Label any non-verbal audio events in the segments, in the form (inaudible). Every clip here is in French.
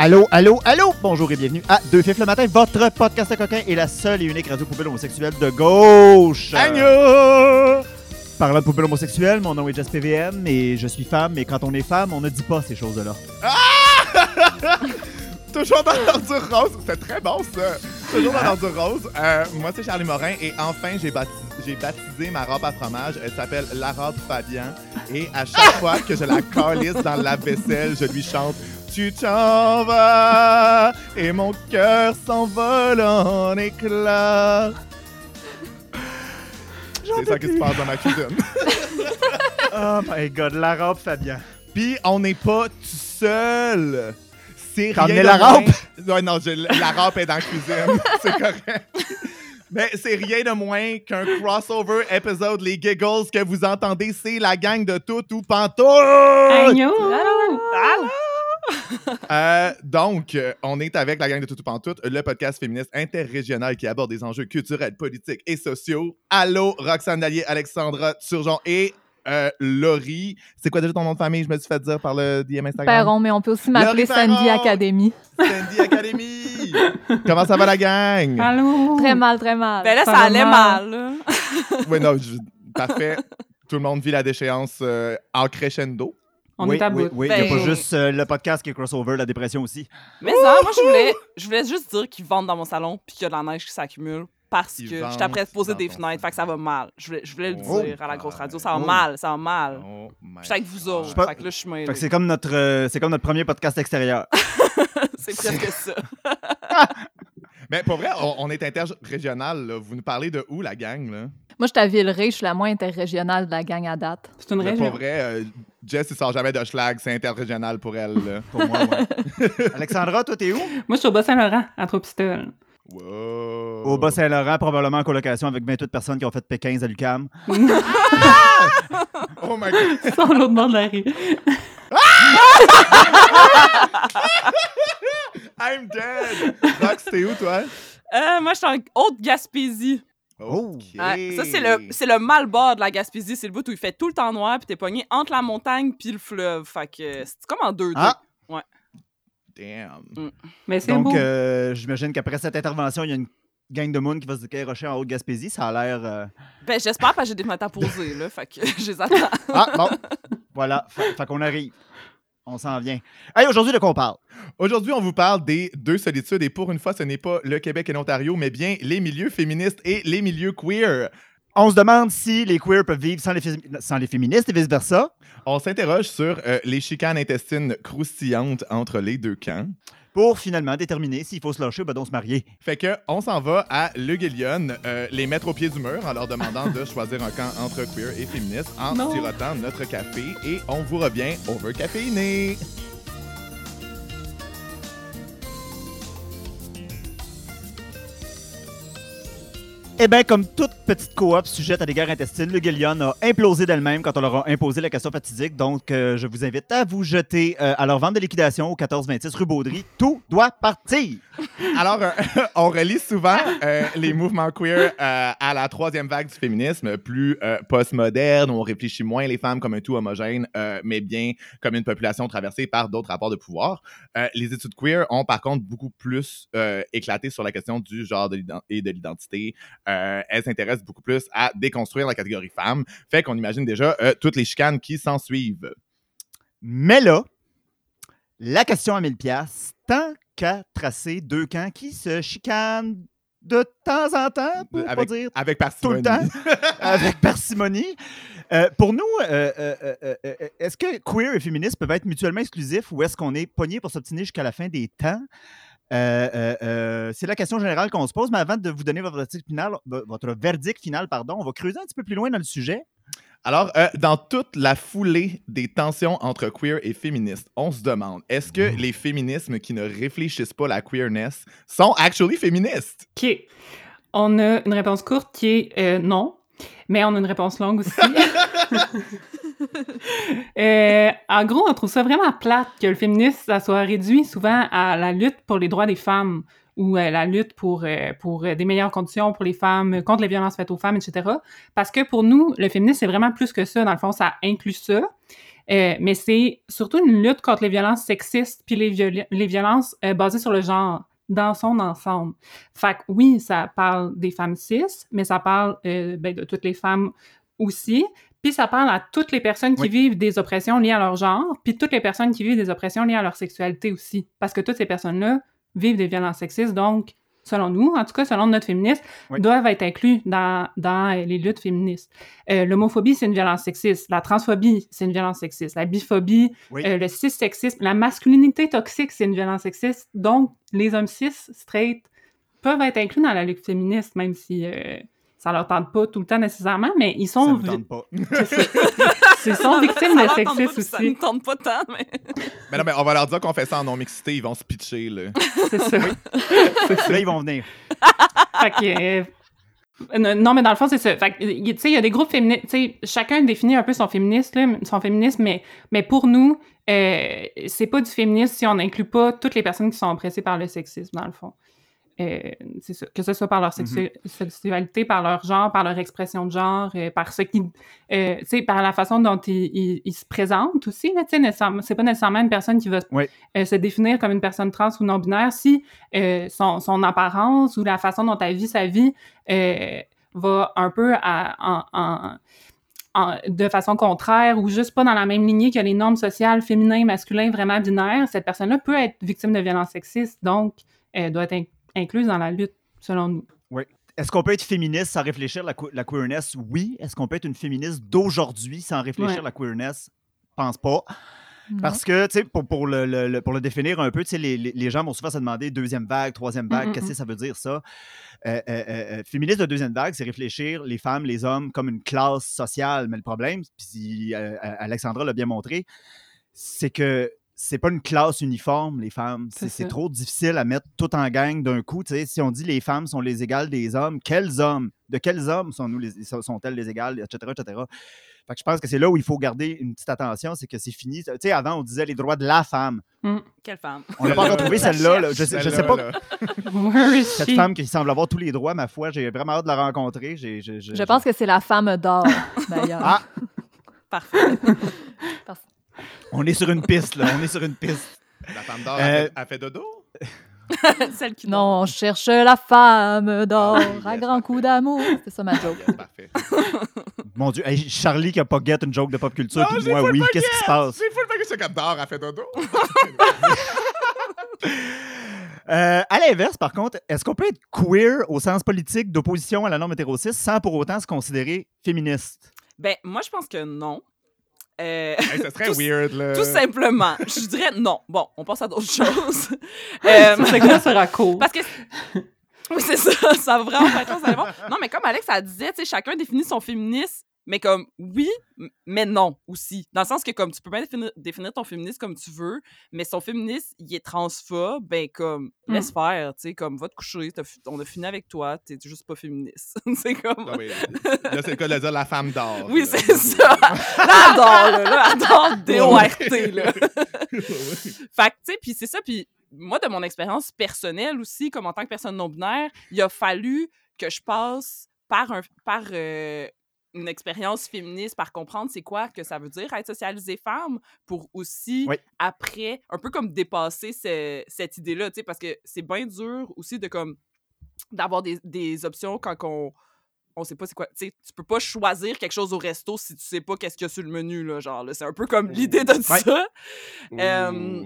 Allô, allô, allô! Bonjour et bienvenue à Deux Fifs le matin, votre podcast à coquin et la seule et unique radio poubelle homosexuelle de gauche. Agneau! Parlant de poubelle homosexuelle, mon nom est Jess PVM et je suis femme, mais quand on est femme, on ne dit pas ces choses-là. (laughs) Toujours dans l'ordure rose. C'était très bon, ça. Toujours dans l'ordure rose. Euh, moi, c'est Charlie Morin et enfin, j'ai baptisé, j'ai baptisé ma robe à fromage. Elle s'appelle la robe Fabian. Et à chaque (laughs) fois que je la calisse dans la vaisselle, je lui chante Tu t'en vas et mon cœur s'envole en éclats. C'est ça qui se passe dans ma cuisine. (laughs) Oh my god, la robe, Fabien. Puis on n'est pas tout seul. C'est rien la rampe? Ouais, non, je- la rampe est dans la cuisine. (laughs) c'est correct. Mais c'est rien de moins qu'un crossover épisode, les giggles que vous entendez, c'est la gang de tout ou pantoute. Agneau! (laughs) Euh, donc, euh, on est avec la gang de tout ou pantoute, le podcast féministe interrégional qui aborde des enjeux culturels, politiques et sociaux. Allô, Roxane Dallier, Alexandra Turgeon et euh, Laurie. C'est quoi déjà ton nom de famille? Je me suis fait dire par le DM Instagram. Perron, mais on peut aussi m'appeler Sandy! Academy. Sandy Academy! Comment ça va la gang? Allô? Très mal, très mal. Ben là, Ça allait mal. Oui, non, je- parfait. Tout le monde vit la déchéance euh, en crescendo. On oui, est à oui, bout. oui, il n'y a Ben- pas juste euh, le podcast qui est crossover, la dépression aussi. Mais ça, moi, je voulais, je voulais juste dire qu'ils vendent dans mon salon puis qu'il y a de la neige qui s'accumule parce Ils que j'étais après de poser des fenêtres, fait que ça va mal. Je voulais, je voulais le Oh. dire à la grosse radio. Ça va Oh. mal, ça va mal. Oh my J'étais avec vous autres. Je sais pas- Fait que là, je suis mêlée. Fait que c'est comme notre, euh, c'est comme notre premier podcast extérieur. (laughs) C'est presque (laughs) ça. (laughs) Mais pour vrai, on, on est interrégional. là. Vous nous parlez de où, la gang? Là? Moi, je suis à Villeray, je suis la moins interrégionale de la gang à date. C'est une Mais région. pour vrai, euh, Jess, il sort jamais de schlag. C'est interrégional pour elle. là. (laughs) Pour moi, ouais. (laughs) Alexandra, toi, t'es où? Moi, je suis au Bas-Saint-Laurent, à Trois-Pistoles. Wow. Au Bas-Saint-Laurent, probablement en colocation avec 28 personnes qui ont fait P15 à l'UQAM. (laughs) Oh my god. C'est sur l'autre bord de la rue. T'es où, toi? Euh, moi, je suis en Haute-Gaspésie. Ok. Ouais, ça, c'est le, c'est le mal bas de la Gaspésie. C'est le bout où il fait tout le temps noir puis t'es pogné entre la montagne puis le fleuve. Fait que c'est comme en deux Ah. Damn. Mais c'est Donc, beau. euh, j'imagine qu'après cette intervention, il y a une gang de monde qui va se dérocher en Haute-Gaspésie. Ça a l'air... euh, Ben, j'espère parce que j'ai des fenêtres à poser, là. Fait que (laughs) je les attends. Ah, bon. voilà. Fait, fait qu'on arrive. On s'en vient. Hey, aujourd'hui, de quoi on parle? Aujourd'hui, on vous parle des deux solitudes et pour une fois, ce n'est pas le Québec et l'Ontario, mais bien les milieux féministes et les milieux queer. On se demande si les queers peuvent vivre sans les, fé- sans les féministes et vice-versa. On s'interroge sur euh, les chicanes intestines croustillantes entre les deux camps. Pour finalement déterminer s'il faut se lâcher ou ben se marier. Fait que on s'en va à Le Guillion, euh, les mettre au pied du mur en leur demandant de choisir un camp entre queer et féministe en Non. sirotant notre café et on vous revient overcaféiné. Eh bien, comme toute petite coop sujette à des guerres intestines, le Guillion a implosé d'elle-même quand on leur a imposé la question fatidique. Donc, euh, je vous invite à vous jeter euh, à leur vente de liquidation au 1426 rue Baudry. Tout doit partir! (laughs) Alors, euh, (laughs) on relie souvent les mouvements queer à la troisième vague du féminisme, plus postmoderne, où on réfléchit moins les femmes comme un tout homogène, mais bien comme une population traversée par d'autres rapports de pouvoir. Les études queer ont par contre beaucoup plus éclaté sur la question du genre et de l'identité. Euh, elles s'intéressent beaucoup plus à déconstruire la catégorie femme. Fait qu'on imagine déjà euh, toutes les chicanes qui s'en suivent. Mais là, la question à 1000 pièces, tant qu'à tracer deux camps qui se chicanent de temps en temps, pour pas Avec- dire Avec tout le temps, (laughs) avec parcimonie. Euh, pour nous, euh, euh, est-ce que queer et féministe peuvent être mutuellement exclusifs ou est-ce qu'on est pogné pour s'obtenir jusqu'à la fin des temps? Euh, euh, euh, c'est la question générale qu'on se pose, mais avant de vous donner votre verdict final, votre verdict final, pardon, on va creuser un petit peu plus loin dans le sujet. Alors, euh, dans toute la foulée des tensions entre queer et féministes, on se demande est-ce que les féminismes qui ne réfléchissent pas la queerness sont actually féministes? OK. On a une réponse courte qui est euh, non, mais on a une réponse longue aussi. (laughs) (laughs) Euh, en gros, on trouve ça vraiment plate que le féminisme soit réduit souvent à la lutte pour les droits des femmes ou euh, la lutte pour, euh, pour des meilleures conditions pour les femmes, contre les violences faites aux femmes, etc. Parce que pour nous, le féminisme, c'est vraiment plus que ça. Dans le fond, ça inclut ça. Euh, mais c'est surtout une lutte contre les violences sexistes puis les, les violences basées sur le genre dans son ensemble. Fait que oui, ça parle des femmes cis, mais ça parle ben, de toutes les femmes aussi. Puis ça parle à toutes les personnes qui Oui. vivent des oppressions liées à leur genre, puis toutes les personnes qui vivent des oppressions liées à leur sexualité aussi. Parce que toutes ces personnes-là vivent des violences sexistes, donc, selon nous, en tout cas, selon notre féminisme, Oui. doivent être inclus dans, dans les luttes féministes. Euh, L'homophobie, c'est une violence sexiste. La transphobie, c'est une violence sexiste. La biphobie, Oui. euh, le cis-sexisme, la masculinité toxique, c'est une violence sexiste. Donc, les hommes cis, straight, peuvent être inclus dans la lutte féministe, même si euh, ça leur tente pas tout le temps nécessairement, mais ils Ça sont, tente pas. (laughs) c'est ça. Ils sont (laughs) victimes Ça de sexisme puis Ça aussi. ne tente pas tant, mais. Mais non, mais on va leur dire qu'on fait ça en non-mixité, ils vont se pitcher, là. C'est ça. Là, ils vont venir. (laughs) Fait que, euh, non, mais dans le fond, c'est ça. Fait que, y- tu sais, il y a des groupes féministes. Tu sais, chacun définit un peu son féministe, là, son féminisme, mais, mais pour nous, euh, c'est pas du féminisme si on n'inclut pas toutes les personnes qui sont oppressées par le sexisme, dans le fond. Euh, ça. Que ce soit par leur sexu- sexualité, par leur genre, par leur expression de genre, euh, par ce qui. euh, par la façon dont ils, ils- ils se présentent aussi, c'est pas nécessairement une personne qui va Oui. euh, se définir comme une personne trans ou non-binaire si euh, son, son apparence ou la façon dont elle vit sa vie euh, va un peu à- en- en- en- de façon contraire ou juste pas dans la même lignée que les normes sociales féminin, masculin, vraiment binaires, cette personne-là peut être victime de violences sexistes, donc elle doit être incluse dans la lutte, selon nous. Est-ce qu'on peut être féministe sans réfléchir la, que- la queerness? Oui. Est-ce qu'on peut être une féministe d'aujourd'hui sans réfléchir Ouais. la queerness? Pense pas. Non. Parce que, tu sais, pour, pour le, le- le- pour le définir un peu, tu sais, les, gens vont souvent se demander deuxième vague, troisième vague, Mm, mm, qu'est-ce que mm. ça veut dire ça? Euh, euh, euh, féministe de deuxième vague, c'est réfléchir les femmes, les hommes comme une classe sociale. Mais le problème, puis Alexandra l'a bien montré, c'est que c'est pas une classe uniforme, les femmes. C'est trop difficile à mettre tout en gang d'un coup. Tu sais, si on dit les femmes sont les égales des hommes, quels hommes? De quels hommes sont-nous les- sont-elles les égales, etc., etc. Fait que je pense que c'est là où il faut garder une petite attention, c'est que c'est fini. Tu sais, avant, on disait les droits de la femme. Quelle femme? On n'a pas encore trouvé (laughs) celle-là. là. Je, sais- je sais pas. (laughs) Cette she? femme qui semble avoir tous les droits, ma foi, j'ai vraiment hâte de la rencontrer. Je pense que c'est la femme d'or, d'ailleurs. Ah, Parfait. On est sur une piste, là. On est sur une piste. La femme d'or, Euh, elle, fait- dodo? (laughs) Celle qui Non, on cherche la femme d'or Ah, à yes, grands coups d'amour. C'est ça ma joke. Yes, parfait. (laughs) Mon Dieu, hey, Charlie qui a pas get une joke de pop culture, Non, puis moi, oui. Qu'est-ce qui se passe? Full pas que c'est comme d'or, elle fait dodo. (laughs) Euh, à l'inverse, par contre, est-ce qu'on peut être queer au sens politique d'opposition à la norme hétérocyste sans pour autant se considérer féministe? Ben, moi, je pense que non. Euh, Hey, ça serait Tout- weird, là. tout simplement. Je dirais non. Bon, on passe à d'autres (laughs) choses. (laughs) Euh, Ce segment sera court. Parce que. (laughs) Oui, c'est ça. Ça va vraiment pas être ça. Non, mais comme Alex, elle disait, tu sais, chacun définit son féminisme, mais comme oui, mais non aussi. Dans le sens que, comme, tu peux bien définir, définir ton féminisme comme tu veux, mais son féminisme, il est transphobe, ben, comme, Mm. laisse faire, tu sais, comme, va te coucher, on a fini avec toi, t'es juste pas féministe. (laughs) c'est comme. Non, mais là, c'est le cas de dire la femme d'or. Oui, là. c'est ça. (laughs) Là, adore, là. Là, adore D-O-R-T, là. Fait que, tu sais, puis c'est ça, puis moi, de mon expérience personnelle aussi, comme en tant que personne non-binaire, il a fallu que je passe par, un, par euh, une expérience féministe, par comprendre c'est quoi que ça veut dire être socialisée femme, pour aussi, Oui. après, un peu comme dépasser ce- cette idée-là, tu sais, parce que c'est bien dur aussi de comme d'avoir des, des options quand on on sait pas c'est quoi tu sais tu peux pas choisir quelque chose au resto si tu sais pas qu'est-ce qu'il y a sur le menu là genre là, c'est un peu comme l'idée de (laughs) ça. Euh,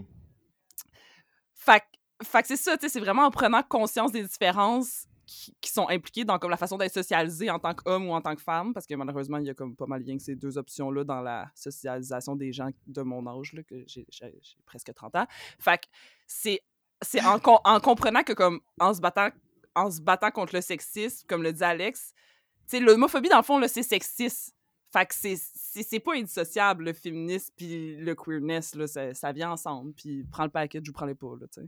que- fait que c'est ça, tu sais, c'est vraiment en prenant conscience des différences qui, sont impliquées dans comme la façon d'être socialisé en tant qu'homme ou en tant que femme, parce que malheureusement, il y a comme pas mal lien que ces deux options-là dans la socialisation des gens de mon âge, là, que j'ai presque 30 ans. Fait que c'est en, en comprenant que comme en se battant en se battant contre le sexisme, comme le dit Alex, tu l'homophobie, dans le fond, c'est sexiste. Fait que c'est- pas indissociable, le féminisme puis le queerness, là, ça, ça vient ensemble. Puis prends le package ou prends les pas, là, tu.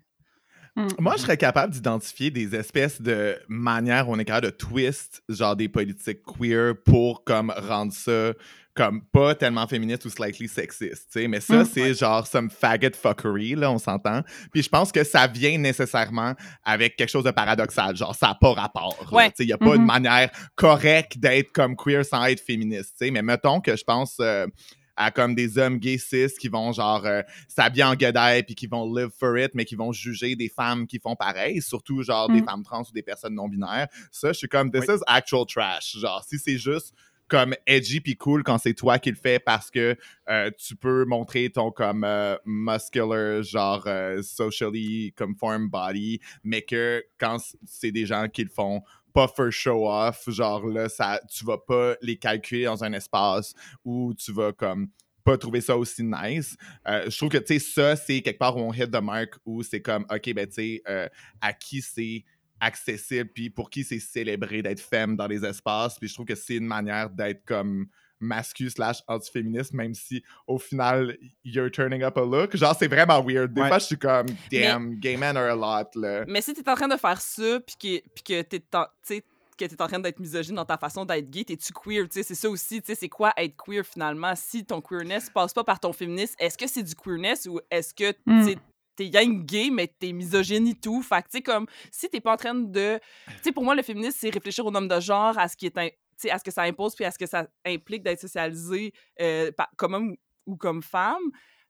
Mm. Moi, je serais capable d'identifier des espèces de manières où on est capable de twist, genre des politiques queer pour comme rendre ça comme pas tellement féministe ou slightly sexiste, tu sais. Mais ça, Mm. c'est genre some faggot fuckery, là, on s'entend. Puis je pense que ça vient nécessairement avec quelque chose de paradoxal, genre ça n'a pas rapport. Ouais. Tu sais, il n'y a pas Mhm. une manière correcte d'être comme queer sans être féministe, tu sais. Mais mettons que je pense... euh, à comme des hommes gays cis qui vont genre euh, s'habiller en guedaille puis qui vont live for it, mais qui vont juger des femmes qui font pareil, surtout genre des Mm. femmes trans ou des personnes non binaires. Ça, je suis comme this Oui. is actual trash. Genre si c'est juste comme edgy puis cool quand c'est toi qui le fais parce que euh, tu peux montrer ton comme euh, muscular genre socially conform body mais que quand c'est des gens qui le font pas for show off genre là ça tu vas pas les calculer dans un espace où tu vas comme pas trouver ça aussi nice. Euh, je trouve que, tu sais, ça, c'est quelque part où on hit the mark, où c'est comme, OK, ben, tu sais, euh, à qui c'est accessible, puis pour qui c'est célébré d'être femme dans les espaces, puis je trouve que c'est une manière d'être comme mascu slash anti-féministe, même si au final, you're turning up a look. Genre, c'est vraiment weird. Des Ouais. fois, je suis comme, damn, gay men are a lot, là. Mais si t'es en train de faire ça, puis que, puis que t'es tu que t'es en train d'être misogyne dans ta façon d'être gay, t'es-tu queer? Tu sais, c'est ça aussi, tu sais, c'est quoi être queer finalement? Si ton queerness passe pas par ton féminisme, est-ce que c'est du queerness ou est-ce que Mm. tu t'es yang gay, mais t'es misogyne et tout? Fait que, tu sais, comme, si t'es pas en train de... Tu sais, pour moi, le féminisme, c'est réfléchir au nombre de genre, à ce qui est... à ce que ça impose, puis à ce que ça implique d'être socialisé euh, comme homme ou, comme femme.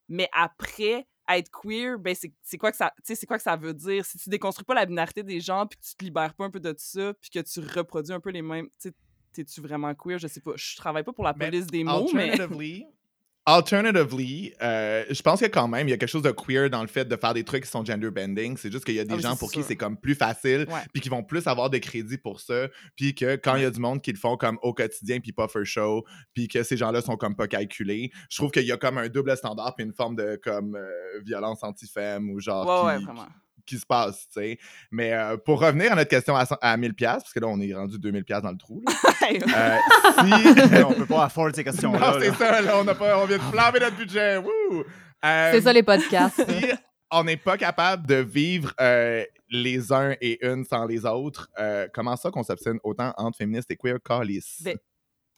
Mais après, être queer, ben c'est c'est quoi que ça, tu sais, c'est quoi que ça veut dire? Si tu déconstruis pas la binarité des gens puis que tu te libères pas un peu de ça puis que tu reproduis un peu les mêmes, t'es-tu vraiment queer? Je sais pas, je travaille pas pour la Mais police des mots, mais Alternatively, euh, je pense que quand même, il y a quelque chose de queer dans le fait de faire des trucs qui sont gender bending. C'est juste qu'il y a des Ah gens pour qui c'est comme plus facile, puis qui vont plus avoir de crédit pour ça, puis que quand il y a du monde qui le font comme au quotidien, puis pas for show, puis que ces gens-là sont comme pas calculés, je trouve qu'il y a comme un double standard, puis une forme de comme euh, violence anti-femme ou genre ouais, ouais, qui, vraiment. qui se passe, tu sais. Mais euh, pour revenir à notre question à, cent- à 1000$, parce que là, on est rendu 2000$ dans le trou, là. (laughs) Euh, si... (laughs) on peut pas afford ces questions-là. Non, c'est là. ça, là, on, a pas, on vient de flamber notre budget. Wouh! Euh, C'est ça les podcasts. Si on n'est pas capable de vivre euh, les uns et une sans les autres, euh, comment ça qu'on s'obstine autant entre féministes et queer calice? Ben,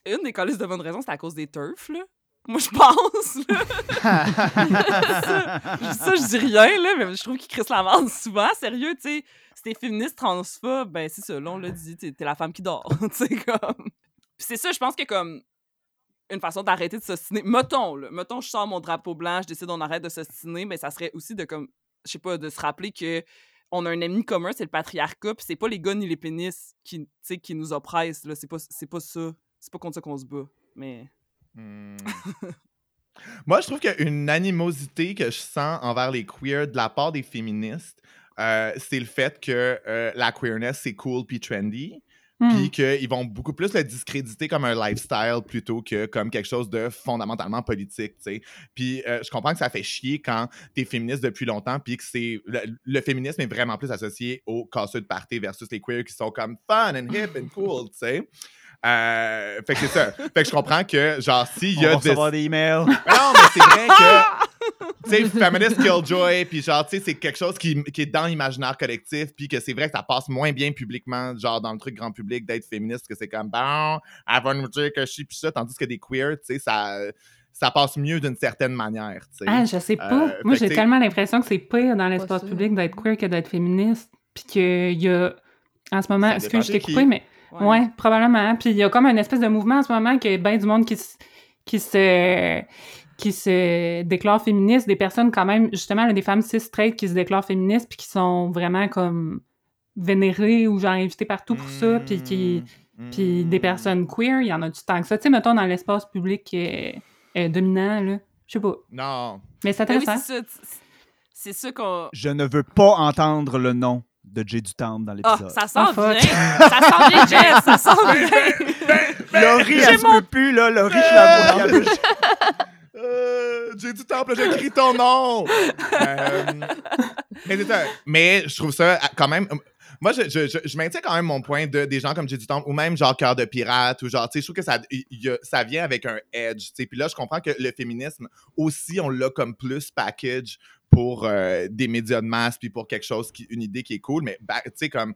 Une des calices de bonne raison, c'est à cause des turfs, là. Moi, je pense, là. (laughs) Ça, je dis rien, là, mais je trouve qu'ils crissent la merde souvent. Sérieux, tu sais, si t'es féministe transphobes, ben c'est ça, là, on l'a dit, t'es la femme qui dort, (laughs) tu sais, comme... C'est ça, je pense que, comme, une façon d'arrêter de s'ostiner... Mettons, là, mettons, je sors mon drapeau blanc, je décide on arrête de s'ostiner, mais ça serait aussi de, comme, je sais pas, de se rappeler que on a un ennemi commun, c'est le patriarcat, puis c'est pas les gars ni les pénis qui, tu sais, qui nous oppressent, là, c'est pas, c'est pas ça. C'est pas contre ça qu'on se bat, mais... Hmm. (laughs) Moi, je trouve qu'il y a une animosité que je sens envers les queers de la part des féministes. euh, c'est le fait que euh, la queerness, c'est cool puis trendy. Hmm. puis qu'ils vont beaucoup plus le discréditer comme un lifestyle plutôt que comme quelque chose de fondamentalement politique, tu sais. Puis euh, je comprends que ça fait chier quand t'es féministe depuis longtemps, puis que c'est... Le, le féminisme est vraiment plus associé aux casseux de party versus les queers qui sont comme fun and hip and cool, tu sais. Euh, fait que c'est ça. Fait que je comprends que, genre, s'il On y va a recevoir des... des emails. (laughs) Mais non, mais c'est vrai que tu sais, Feminist Killjoy, puis genre, tu sais, c'est quelque chose qui, qui est dans l'imaginaire collectif, puis que c'est vrai que ça passe moins bien publiquement, genre dans le truc grand public, d'être féministe, que c'est comme, bon, elle va nous dire que je suis plus ça, tandis que des queers, tu sais, ça, ça passe mieux d'une certaine manière, tu sais. Ah, je sais pas. Euh, Moi, j'ai t'sais- tellement l'impression que c'est pire dans l'espace public d'être queer que d'être féministe. Puis qu'il y a. En ce moment, est-ce que je t'ai qui. coupé, mais. Ouais. probablement. Puis il y a comme une espèce de mouvement en ce moment qu'il y a bien du monde qui se. Qui se qui se déclarent féministes, des personnes quand même, justement, là, des femmes cis straight qui se déclarent féministes puis qui sont vraiment comme vénérées ou genre invitées partout pour ça, puis qui, Mm, puis des personnes queer, il y en a du temps que ça. Tu sais, mettons, dans l'espace public euh, euh, dominant, là, je sais pas. Non. Mais c'est Ben oui, ça. t- C'est ça qu'on. Je ne veux pas entendre le nom de Jay du Temple dans Ah, l'épisode. ça sent Ah, fuck. bien! ça sent bien, Jess! Ça sent (laughs) bien! Laurie, elle se mon- peut plus, là. Laurie, je la vois. Euh, J'ai du temple, j'écris ton nom! Euh, mais, c'est ça. mais je trouve ça euh, quand même. Moi, je, je, je, je maintiens quand même mon point de des gens comme J'ai du Temple ou même genre Cœur de Pirate ou genre, tu sais, je trouve que ça, il y a- ça vient avec un edge, tu sais. Puis là, je comprends que le féminisme aussi, on l'a comme plus package pour euh, des médias de masse puis pour quelque chose, qui, une idée qui est cool, mais bah, tu sais, comme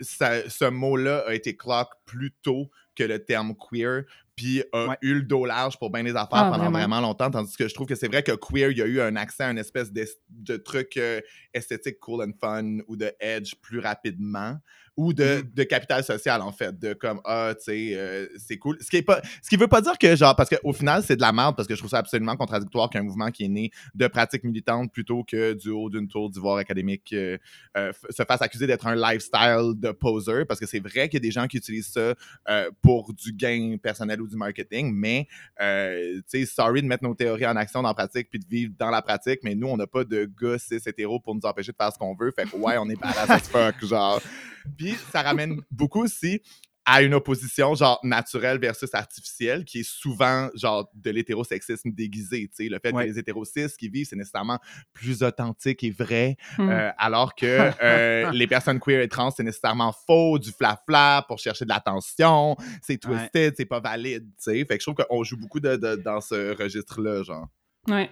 ça- ce mot-là a été clock plus tôt que le terme queer. puis a Ouais. eu le dos large pour bien des affaires Ah, pendant vraiment? vraiment longtemps. Tandis que je trouve que c'est vrai que queer, il y a eu un accès à une espèce de truc euh, esthétique cool and fun ou de edge plus rapidement ou de, Mm-hmm. de capital social, en fait. De comme, ah, tu sais, euh, c'est cool. Ce qui, est pas, ce qui veut pas dire que, genre, parce qu'au final, c'est de la merde, parce que je trouve ça absolument contradictoire qu'un mouvement qui est né de pratiques militantes plutôt que du haut d'une tour d'ivoire académique euh, euh, se fasse accuser d'être un lifestyle de poser, parce que c'est vrai qu'il y a des gens qui utilisent ça euh, pour du gain personnel ou du marketing, mais, euh, tu sais, sorry de mettre nos théories en action dans la pratique puis de vivre dans la pratique, mais nous, on n'a pas de gars cis hétéros pour nous empêcher de faire ce qu'on veut. Fait que, ouais, on est badass as fuck, genre. (laughs) Puis ça ramène beaucoup aussi à une opposition genre naturelle versus artificielle qui est souvent genre de l'hétérosexisme déguisé, tu sais, le fait Ouais. que les hétérocis qui vivent c'est nécessairement plus authentique et vrai Hmm. euh, alors que (laughs) euh, les personnes queer et trans c'est nécessairement faux, du flafla pour chercher de l'attention, c'est twisted, c'est pas valide, tu sais. Fait que je trouve qu'on joue beaucoup de, de- dans ce registre là genre. Ouais.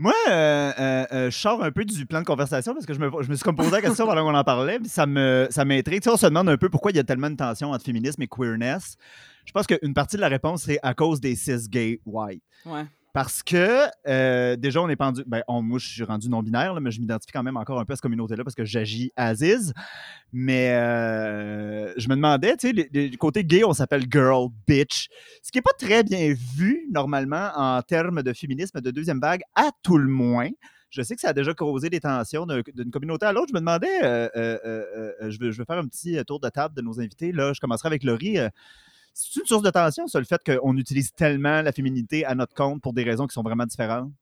Moi, euh, euh, euh, je sors un peu du plan de conversation parce que je me, je me suis comme posé la question pendant (laughs) qu'on en parlait, puis ça me ça. Tu sais, on se demande un peu pourquoi il y a tellement de tension entre féminisme et queerness. Je pense qu'une partie de la réponse, c'est à cause des cis gay white. Ouais. Parce que euh, déjà, on est pendu. Ben, on- moi, je suis rendu non-binaire, là, mais je m'identifie quand même encore un peu à cette communauté-là parce que j'agis Aziz. Mais euh, je me demandais, tu sais, du côté gay, on s'appelle girl, bitch. Ce qui n'est pas très bien vu, normalement, en termes de féminisme de deuxième vague, à tout le moins. Je sais que ça a déjà causé des tensions d'un- d'une communauté à l'autre. Je me demandais, euh, je, veux, je veux faire un petit tour de table de nos invités. Là, je commencerai avec Laurie. C'est une source de tension, ça, le fait qu'on utilise tellement la féminité à notre compte pour des raisons qui sont vraiment différentes?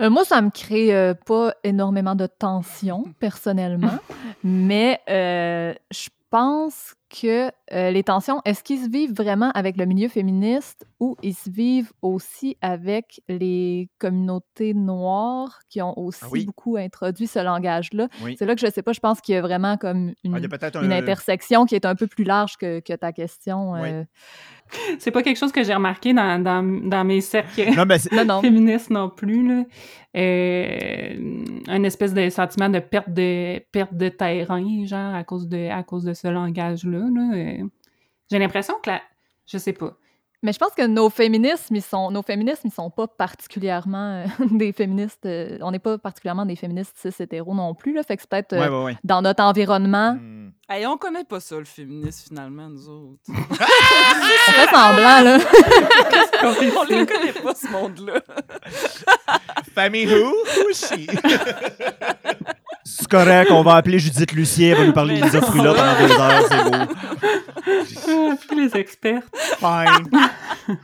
Euh, moi, ça me crée euh, pas énormément de tension, (laughs) personnellement, mais euh, je pense que euh, les tensions, est-ce qu'ils se vivent vraiment avec le milieu féministe ou ils se vivent aussi avec les communautés noires qui ont aussi Ah oui. beaucoup introduit ce langage-là? Oui. C'est là que je sais pas, je pense qu'il y a vraiment comme une, Ah, une un. intersection qui est un peu plus large que, que ta question. Oui. euh. C'est pas quelque chose que j'ai remarqué dans, dans, dans mes cercles Non, mais c'est- Non, non. féministes non plus. Là. Euh, un espèce de sentiment de perte de perte de terrain, genre, à cause de, à cause de ce langage-là. Là. Euh, J'ai l'impression que la... Je sais pas. Mais je pense que nos féminismes, ils sont, nos féminismes, ils sont pas particulièrement euh, (laughs) des féministes. euh, on n'est pas particulièrement des féministes cis hétéros non plus. Là, fait que c'est peut-être euh, Ouais, ouais, ouais. dans notre environnement, Hmm. Hey, on connaît pas ça, le féminisme, finalement, nous autres. (laughs) (laughs) on fait semblant là. on le connaît pas, ce monde-là. Famille who? Who is she? C'est correct, on va appeler Judith Lucier, elle va nous parler de Lisa Frula pendant deux heures, c'est beau. Ah, puis les experts. Fine. (laughs)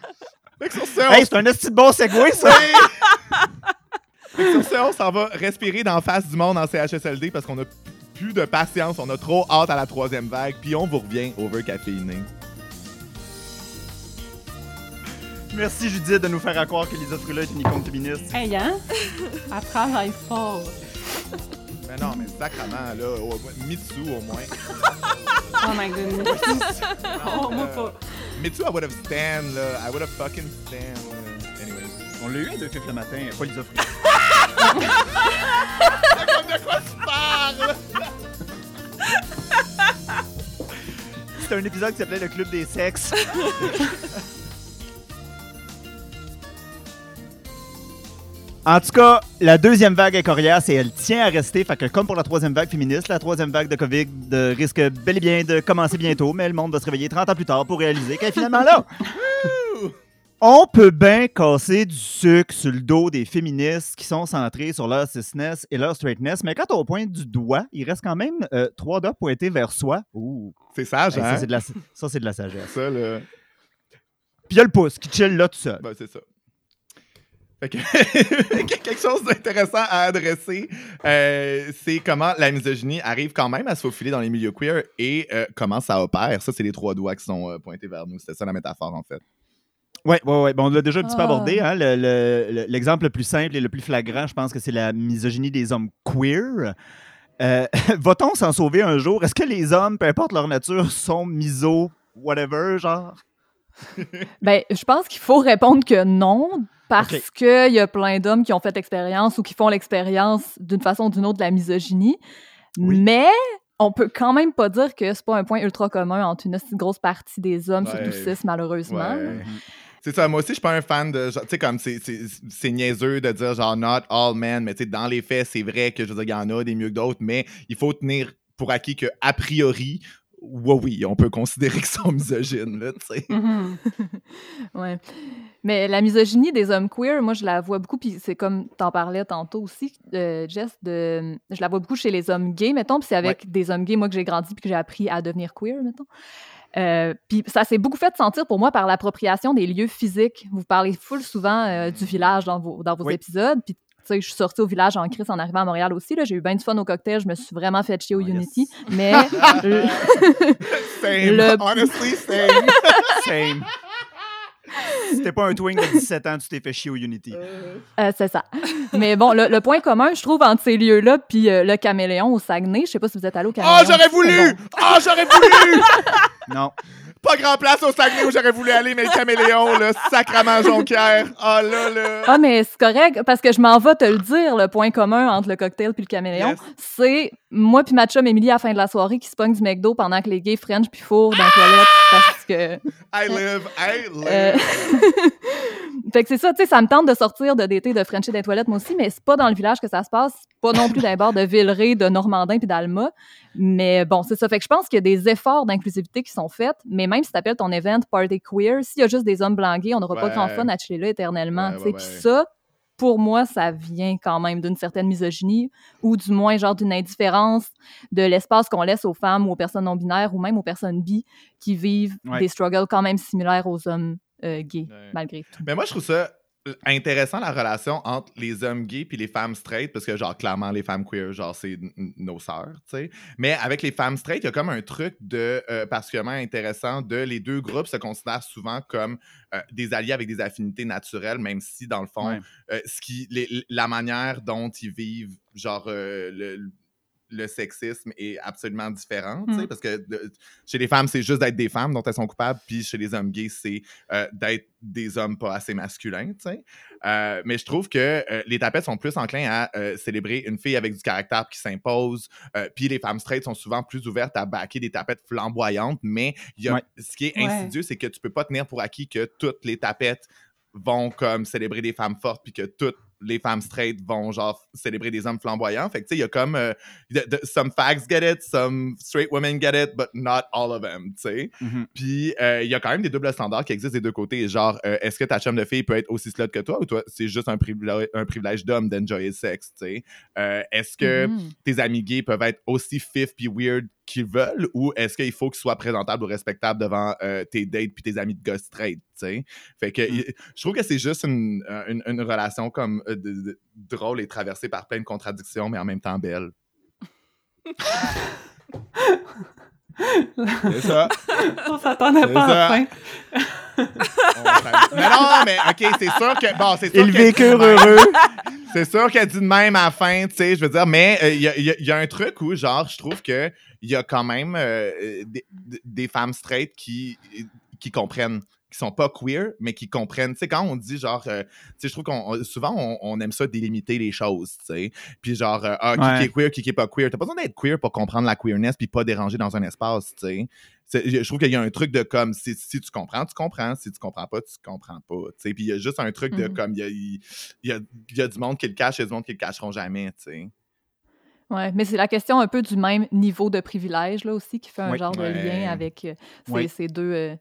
Fait que sur ce, on Hey, c'est un esti de bon segway, ça! Sur on s'en va respirer dans la face du monde en CHSLD parce qu'on a plus de patience, on a trop hâte à la troisième vague, puis on vous revient overcaféiné. Merci, Judith, de nous faire croire que Lisa Frula est une icône féministe. Hey, hein? Elle travaille fort. Mais non, mais sacrement, là, au- Mitsu au moins. Oh my goodness. (laughs) oh, moi pas. Mitsu, I would have stand, là. I would have fucking stand. là. Anyway. On l'a eu à deux fifs le matin, pas Frula. (laughs) Comme de quoi tu parles? C'était un épisode qui s'appelait Le Club des sexes. (laughs) En tout cas, la deuxième vague est coriace et elle tient à rester. Fait que comme pour la troisième vague féministe, la troisième vague de COVID risque bel et bien de commencer bientôt, mais le monde va se réveiller 30 ans plus tard pour réaliser qu'elle est finalement là. On peut bien casser du sucre sur le dos des féministes qui sont centrés sur leur cisness et leur straightness, mais quand on pointe du doigt, il reste quand même euh, trois doigts pointés vers soi. Ouh. C'est sage, hein? ça, c'est de la, ça, de la sagesse. Ça, là. Puis il y a le pouce qui chill là tout seul. Ben, c'est ça. Fait que, (laughs) quelque chose d'intéressant à adresser, euh, c'est comment la misogynie arrive quand même à se faufiler dans les milieux queer et euh, comment ça opère. Ça, c'est les trois doigts qui sont euh, pointés vers nous. C'était ça la métaphore, en fait. Oui, ouais, ouais. Bon, on l'a déjà un petit peu Ah. abordé. hein. Le- le- le- L'exemple le, plus simple et le plus flagrant, je pense que c'est la misogynie des hommes queer. Euh, (laughs) Va-t-on s'en sauver un jour? Est-ce que les hommes, peu importe leur nature, sont miso, whatever, genre? Ben, je pense qu'il faut répondre que non, parce Ok. qu'il y a plein d'hommes qui ont fait l'expérience ou qui font l'expérience d'une façon ou d'une autre de la misogynie. Oui. Mais on peut quand même pas dire que c'est pas un point ultra commun entre une aussi grosse partie des hommes, surtout cis, malheureusement. Ouais. C'est ça, moi aussi, je suis pas un fan de. Tu sais, comme c'est- niaiseux de dire genre not all men, mais tu sais, dans les faits, c'est vrai que je veux dire, il y en a des mieux que d'autres, mais il faut tenir pour acquis que, a priori, ouais, oui, on peut considérer qu'ils (laughs) sont misogynes, là, tu sais. Mhm. (laughs) Ouais. Mais la misogynie des hommes queer, moi, je la vois beaucoup, puis c'est comme t'en parlais tantôt aussi, euh, Jess, de, je la vois beaucoup chez les hommes gays, mettons, puis c'est avec des hommes gays, moi, que j'ai grandi, puis que j'ai appris à devenir queer, mettons. Euh, puis ça s'est beaucoup fait sentir pour moi par l'appropriation des lieux physiques. Vous parlez full souvent euh, du village dans vos, dans vos Oui. épisodes, puis tu sais, je suis sortie au village en crise en arrivant à Montréal aussi. là. J'ai eu bien du fun au cocktail. Je me suis vraiment fait chier au Oh, yes. Unity. (laughs) Mais le- Same, (laughs) Le- honestly, same. (laughs) Same. Si t'es pas un twink de 17 ans, tu t'es fait chier au Unity. Euh, c'est ça. Mais bon, le, le point commun, je trouve, entre ces lieux-là puis euh, le caméléon au Saguenay, je sais pas si vous êtes allé au caméléon. Oh, j'aurais voulu! Bon. Oh, j'aurais (laughs) voulu! Non. Pas grand place au Saguenay où j'aurais voulu aller, mais le caméléon, là, sacrament Jonquière. Oh là là. Ah, mais c'est correct, parce que je m'en vais te le dire, le point commun entre le cocktail puis le caméléon. Yes. C'est moi puis ma chum Émilie à la fin de la soirée qui se pogne du McDo pendant que les gays French puis fourrent dans la toilette parce que... I live, I live. Euh, (laughs) fait que c'est ça, tu sais, ça me tente de sortir de d'été de Frencher des toilettes, moi aussi, mais c'est pas dans le village que ça se passe, pas non plus dans les bars de Villeray, de Normandin puis d'Alma. Mais bon, c'est ça. Fait que je pense qu'il y a des efforts d'inclusivité qui sont faits, mais même si tu appelles ton event Party Queer, s'il y a juste des hommes blancs gays, on n'aura pas Ouais. grand fun à chiller là éternellement, Ouais, tu sais. Puis ça, pour moi, ça vient quand même d'une certaine misogynie ou du moins genre d'une indifférence de l'espace qu'on laisse aux femmes ou aux personnes non binaires ou même aux personnes bi qui vivent Ouais. des struggles quand même similaires aux hommes euh, gays, Ouais. malgré tout. Mais moi, je trouve ça intéressant la relation entre les hommes gays puis les femmes straight parce que genre clairement les femmes queer genre c'est nos sœurs tu sais mais avec les femmes straight il y a comme un truc de euh, particulièrement intéressant de les deux groupes se considèrent souvent comme euh, des alliés avec des affinités naturelles même si dans le fond Ouais. euh, ce qui les- la manière dont ils vivent genre euh, le le sexisme est absolument différent, tu sais, Mm. parce que de- chez les femmes, c'est juste d'être des femmes dont elles sont coupables, puis chez les hommes gays, c'est euh, d'être des hommes pas assez masculins. Euh, mais je trouve que euh, les tapettes sont plus enclins à célébrer une fille avec du caractère qui s'impose, puis les femmes straight sont souvent plus ouvertes à baquer des tapettes flamboyantes, mais il y a, Ouais. ce qui est Ouais. insidieux, c'est que tu peux pas tenir pour acquis que toutes les tapettes vont comme célébrer des femmes fortes, puis que toutes les femmes straight vont genre célébrer des hommes flamboyants. Fait que tu sais, il y a comme euh, some facts get it, some straight women get it, but not all of them, tu sais. Mhm. Puis euh, il y a quand même des doubles standards qui existent des deux côtés. Genre, euh, est-ce que ta chum de fille peut être aussi slut que toi ou toi, c'est juste un privilège, un privilège d'homme d'enjoyer le sexe, tu sais? Est-ce que Mhm. tes amis gays peuvent être aussi fif puis weird qu'ils veulent ou est-ce qu'il faut qu'ils soient présentables ou respectables devant euh, tes dates puis tes amis de gars straight, tu sais? Fait que Mm. il- je trouve que c'est juste une, euh, une, une relation comme euh, de- de- drôle et traversée par plein de contradictions, mais en même temps belle. (laughs) c'est ça. On s'attendait pas à ça. la fin. Mais non, mais OK, c'est sûr que... Bon, c'est sûr Ils que- vécurent heureux. C'est sûr qu'elle dit de même à la fin, tu sais, je veux dire, mais euh, il y, il y a- il y a un truc où, genre, je trouve que il y a quand même euh, euh, des, des femmes straight qui, qui comprennent, qui sont pas queer, mais qui comprennent. Tu sais, quand on dit, genre, euh, tu sais, je trouve qu'on on- souvent, on, on aime ça délimiter les choses, tu sais. Puis genre, euh, ah, qui, Ouais. qui est queer, qui, qui est pas queer. T'as pas besoin d'être queer pour comprendre la queerness puis pas déranger dans un espace, tu sais. Je trouve qu'il y a un truc de comme, si, si tu comprends, tu comprends. Si tu comprends pas, tu comprends pas. tu sais. Puis il y a juste un truc de Mhm. comme, il y a, y, a, y a du monde qui le cache, a du monde qui le cacheront jamais, tu sais. Ouais, mais c'est la question un peu du même niveau de privilège là aussi qui fait un Oui. genre de lien avec euh, ces, Oui. ces deux euh,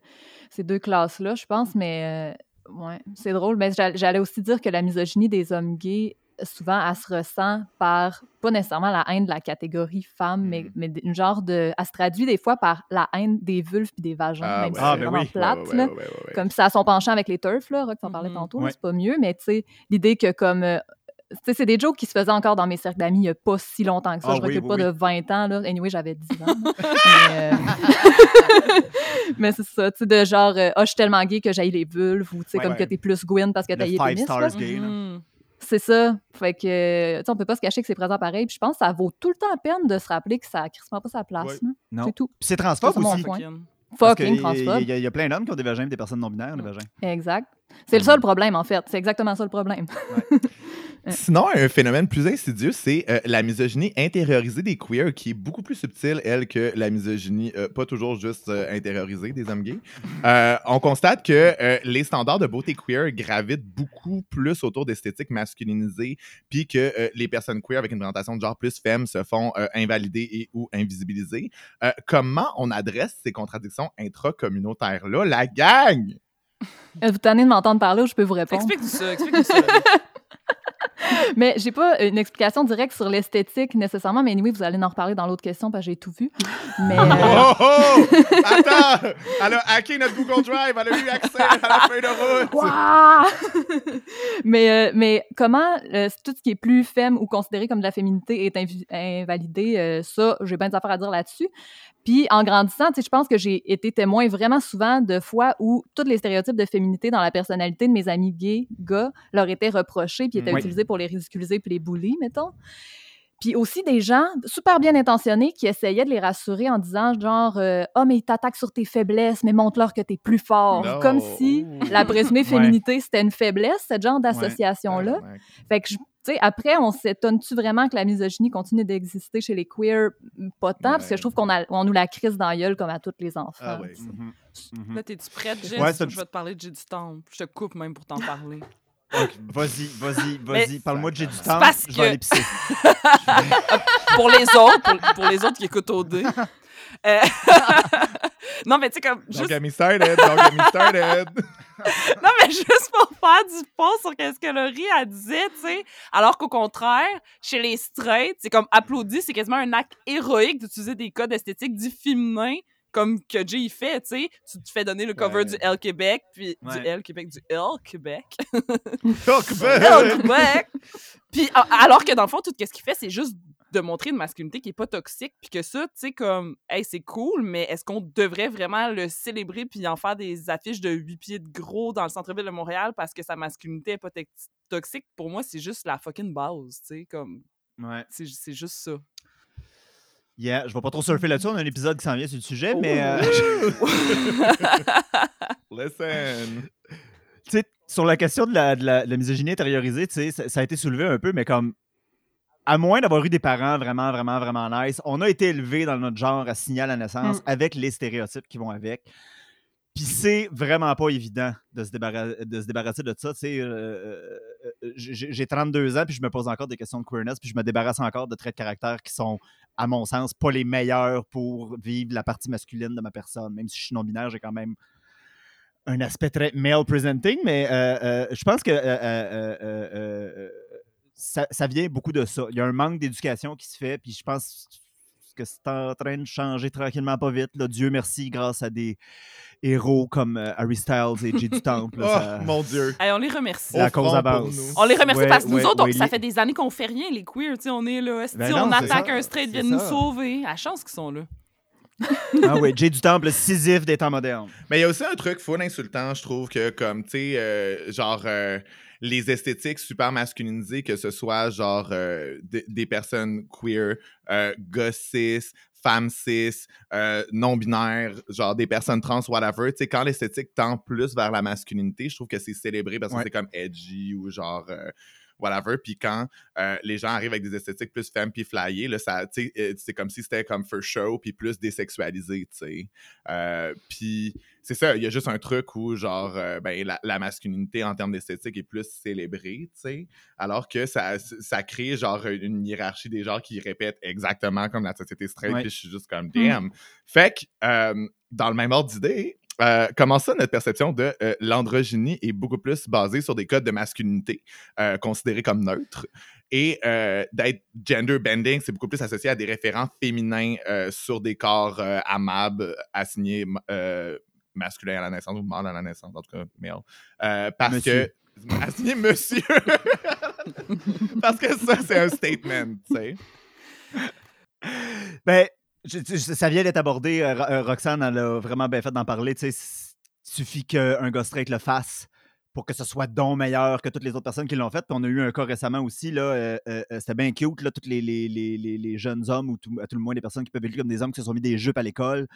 ces deux classes là, je pense. Mais euh, ouais, c'est drôle. Mais j'all- j'allais aussi dire que la misogynie des hommes gays souvent elle se ressent par pas nécessairement la haine de la catégorie femme, mais, Mm. mais une genre de elle se traduit des fois par la haine des vulves puis des vagins, même si Ah, c'est ben vraiment oui. plate Ouais, ouais, là. ouais, ouais, ouais, ouais. Comme ça son penchant avec les turfs, là, Rox en parlait Mhm. tantôt, c'est pas mieux, mais tu sais, l'idée que comme. C'est des jokes qui se faisaient encore dans mes cercles d'amis il n'y a pas si longtemps que ça. Ah je oui, recule oui, pas oui. de 20 ans. Là. Anyway, j'avais 10 ans. (laughs) mais euh, (laughs) mais c'est ça, tu sais, de genre, euh, ah, je suis tellement gay que j'aille les vulves, ou tu sais, Ouais, comme ouais. que t'es plus Gwyn parce que t'as Le les five pénis. stars gay. Mhm. C'est ça. Fait que, tu sais, on peut pas se cacher que c'est présent pareil. Puis je pense que ça vaut tout le temps la peine de se rappeler que ça a crissement pas sa place. Ouais. Non. C'est tout. C'est transphobe Ça, c'est mon aussi. point. Fucking. Transphobe. Il y, y a plein d'hommes qui ont des vagins des personnes non binaires, des vagins. Exact. C'est le seul problème, en fait. C'est exactement ça le problème. (laughs) Sinon, un phénomène plus insidieux, c'est euh, la misogynie intériorisée des queers, qui est beaucoup plus subtile, elle, que la misogynie euh, pas toujours juste euh, intériorisée des hommes gays. On constate que les standards de beauté queer gravitent beaucoup plus autour d'esthétiques masculinisées, puis que les personnes queer avec une présentation de genre plus femme se font invalider et ou invisibiliser. Comment on adresse ces contradictions intracommunautaires-là, la gang? Êtes-vous tanné de m'entendre parler ou je peux vous répondre? Explique-nous ça, explique-nous ça. (laughs) Mais j'ai pas une explication directe sur l'esthétique nécessairement, mais anyway, vous allez en reparler dans l'autre question parce que j'ai tout vu. Mais euh, Oh, oh! (laughs) Attends! Elle a hacké notre Google Drive, elle a eu accès à la feuille de route! (laughs) Mais, euh, mais comment euh, tout ce qui est plus femme ou considéré comme de la féminité est invalidé, euh, ça, j'ai bien des affaires à dire là-dessus. Puis en grandissant, tu sais, je pense que j'ai été témoin vraiment souvent de fois où tous les stéréotypes de féminité dans la personnalité de mes amis gays, gars, leur étaient reprochés puis étaient Oui. utilisés pour les ridiculiser puis les bullies, mettons. Puis aussi des gens super bien intentionnés qui essayaient de les rassurer en disant genre euh, Ah, mais ils t'attaquent sur tes faiblesses, mais montre-leur que t'es plus fort. No. Comme si la présumée féminité, c'était une faiblesse, ce genre d'association-là. Ouais, ouais. Fait que, je- sais, après, on s'étonne-tu vraiment que la misogynie continue d'exister chez les queers? Pas tant, parce que je trouve qu'on a- on nous la crise dans la gueule comme à tous les enfants. Ah ouais. Mhm. Mhm. Là, t'es-tu prête, Jess? Ouais, Je vais te parler de J'ai du temps. Je te coupe même pour t'en parler. (laughs) Vas-y, vas-y, vas-y. Parle-moi de j'ai du temps. parce Je que- vais aller pisser. (laughs) pour les autres, pour, pour les autres qui écoutent au dé. (laughs) Euh, (laughs) non, mais tu sais, comme. Don't Juste, get me started, don't get me started! non, mais juste pour faire du pont sur ce que Laurie a disait, tu sais. Alors qu'au contraire, chez les straight, c'est comme applaudi, c'est quasiment un acte héroïque d'utiliser des codes esthétiques du féminin comme que Jay fait, tu sais. Tu te fais donner le cover Ouais. du L Québec, puis du. L Québec, du L Québec. L about- (laughs) Québec! Puis alors que dans le fond, tout ce qu'il fait, c'est juste de montrer une masculinité qui est pas toxique, puis que ça, tu sais, comme, hey, c'est cool, mais est-ce qu'on devrait vraiment le célébrer puis en faire des affiches de 8 pieds de gros dans le centre-ville de Montréal parce que sa masculinité est pas toxique? Pour moi, c'est juste la fucking base, tu sais, comme, Ouais. c'est juste ça. Yeah, je vais pas trop surfer là-dessus. On a un épisode qui s'en vient sur le sujet, mais euh, (laughs) (laughs) Listen. tu sais, sur la question de la, de la- de la misogynie intériorisée, tu sais, ça, ça a été soulevé un peu, mais comme, à moins d'avoir eu des parents vraiment, vraiment, vraiment nice, on a été élevé dans notre genre à signer à la naissance Mm. avec les stéréotypes qui vont avec. Puis c'est vraiment pas évident de se, débarra- de se débarrasser de ça. Euh, euh, euh, j'ai j'ai 32 ans, puis je me pose encore des questions de queerness, puis je me débarrasse encore de traits de caractère qui sont, à mon sens, pas les meilleurs pour vivre la partie masculine de ma personne. Même si je suis non-binaire, j'ai quand même un aspect très male presenting, mais euh, euh, je pense que ça, ça vient beaucoup de ça. Il y a un manque d'éducation qui se fait, puis je pense que c'est en train de changer tranquillement pas vite. là. Dieu merci, grâce à des héros comme euh, Harry Styles et Jay du Temple. là, (laughs) Oh, mon Dieu. Hey, on les remercie. la Au cause avance. On les remercie Ouais, parce que nous ouais, autres, on- ça fait des années qu'on fait rien, les queers, tu sais, on est là, Ben on non, c'est attaque ça, un straight, c'est viennent nous sauver. À la chance qu'ils sont là. Ah oui, Jay du Temple, Sisyphe des temps modernes. Mais il y a aussi un truc full insultant, je trouve, que comme, tu sais, euh, genre, euh, les esthétiques super masculinisées, que ce soit, genre, euh, des- des personnes queer, euh, cis, femmes cis, euh, non-binaires, genre des personnes trans, whatever, tu sais, quand l'esthétique tend plus vers la masculinité, je trouve que c'est célébré parce que Ouais. c'est comme edgy ou genre... euh, whatever. Puis quand euh, les gens arrivent avec des esthétiques plus femmes puis flyées, là, ça, euh, c'est comme si c'était comme for show puis plus désexualisé, tu sais. Euh, puis c'est ça, il y a juste un truc où, genre, euh, ben, la, la masculinité en termes d'esthétique est plus célébrée, tu sais, alors que ça, ça crée, genre, une hiérarchie des genres qui répètent exactement comme la société straight, Ouais. puis je suis juste comme, damn. Fait que, euh, dans le même ordre d'idée, euh, comment ça, notre perception de euh, l'androgynie est beaucoup plus basée sur des codes de masculinité euh, considérés comme neutres? Et euh, d'être gender bending, c'est beaucoup plus associé à des référents féminins euh, sur des corps amables assignés masculins à la naissance ou mâles à la naissance, en tout cas male. Parce Monsieur. (laughs) que assigné monsieur (laughs) parce que ça c'est un statement, tu sais. Ben, ça vient d'être abordé. euh, euh, Roxane, elle a vraiment bien fait d'en parler. S- suffit qu'un gars straight le fasse pour que ce soit donc meilleur que toutes les autres personnes qui l'ont fait. Puis on a eu un cas récemment aussi, là, euh, euh, c'était bien cute, là, tous les, les, les, les- les jeunes hommes, ou tout, à tout le moins des personnes qui peuvent être comme des hommes qui se sont mis des jupes à l'école.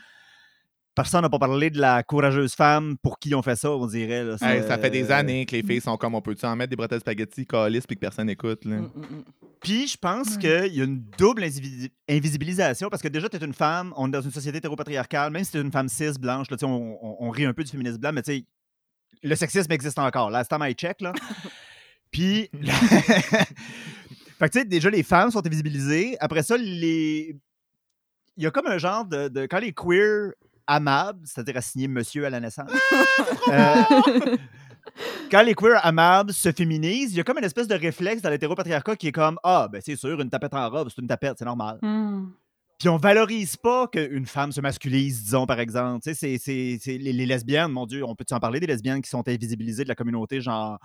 Personne n'a pas parlé de la courageuse femme pour qui on fait ça, on dirait. là. Hey, C'est- ça fait des euh, années que les filles sont comme on peut-tu en mettre des bretelles spaghetti, calice, puis que personne n'écoute. là? Mm, mm, mm. Puis je pense qu'il y a une double invisi- invisibilisation parce que déjà, tu es une femme, on est dans une société hétéropatriarcale, même si tu es une femme cis, blanche, là, on, on- on rit un peu du féminisme blanc, mais tu sais, le sexisme existe encore. Last time I check, là. (laughs) Puis. (laughs) fait que tu sais, déjà, les femmes sont invisibilisées. Après ça, les. Il y a comme un genre de. de- Quand les queer amables, c'est-à-dire assigner monsieur à la naissance. euh, (laughs) quand les queer amables se féminisent, il y a comme une espèce de réflexe dans l'hétéropatriarcat qui est comme Ah, ben c'est sûr, une tapette en robe, c'est une tapette, c'est normal. Hmm. Puis on valorise pas qu'une femme se masculise, disons, par exemple. Tu sais, c'est- les, les lesbiennes, mon Dieu, on peut-tu en parler des lesbiennes qui sont invisibilisées de la communauté, genre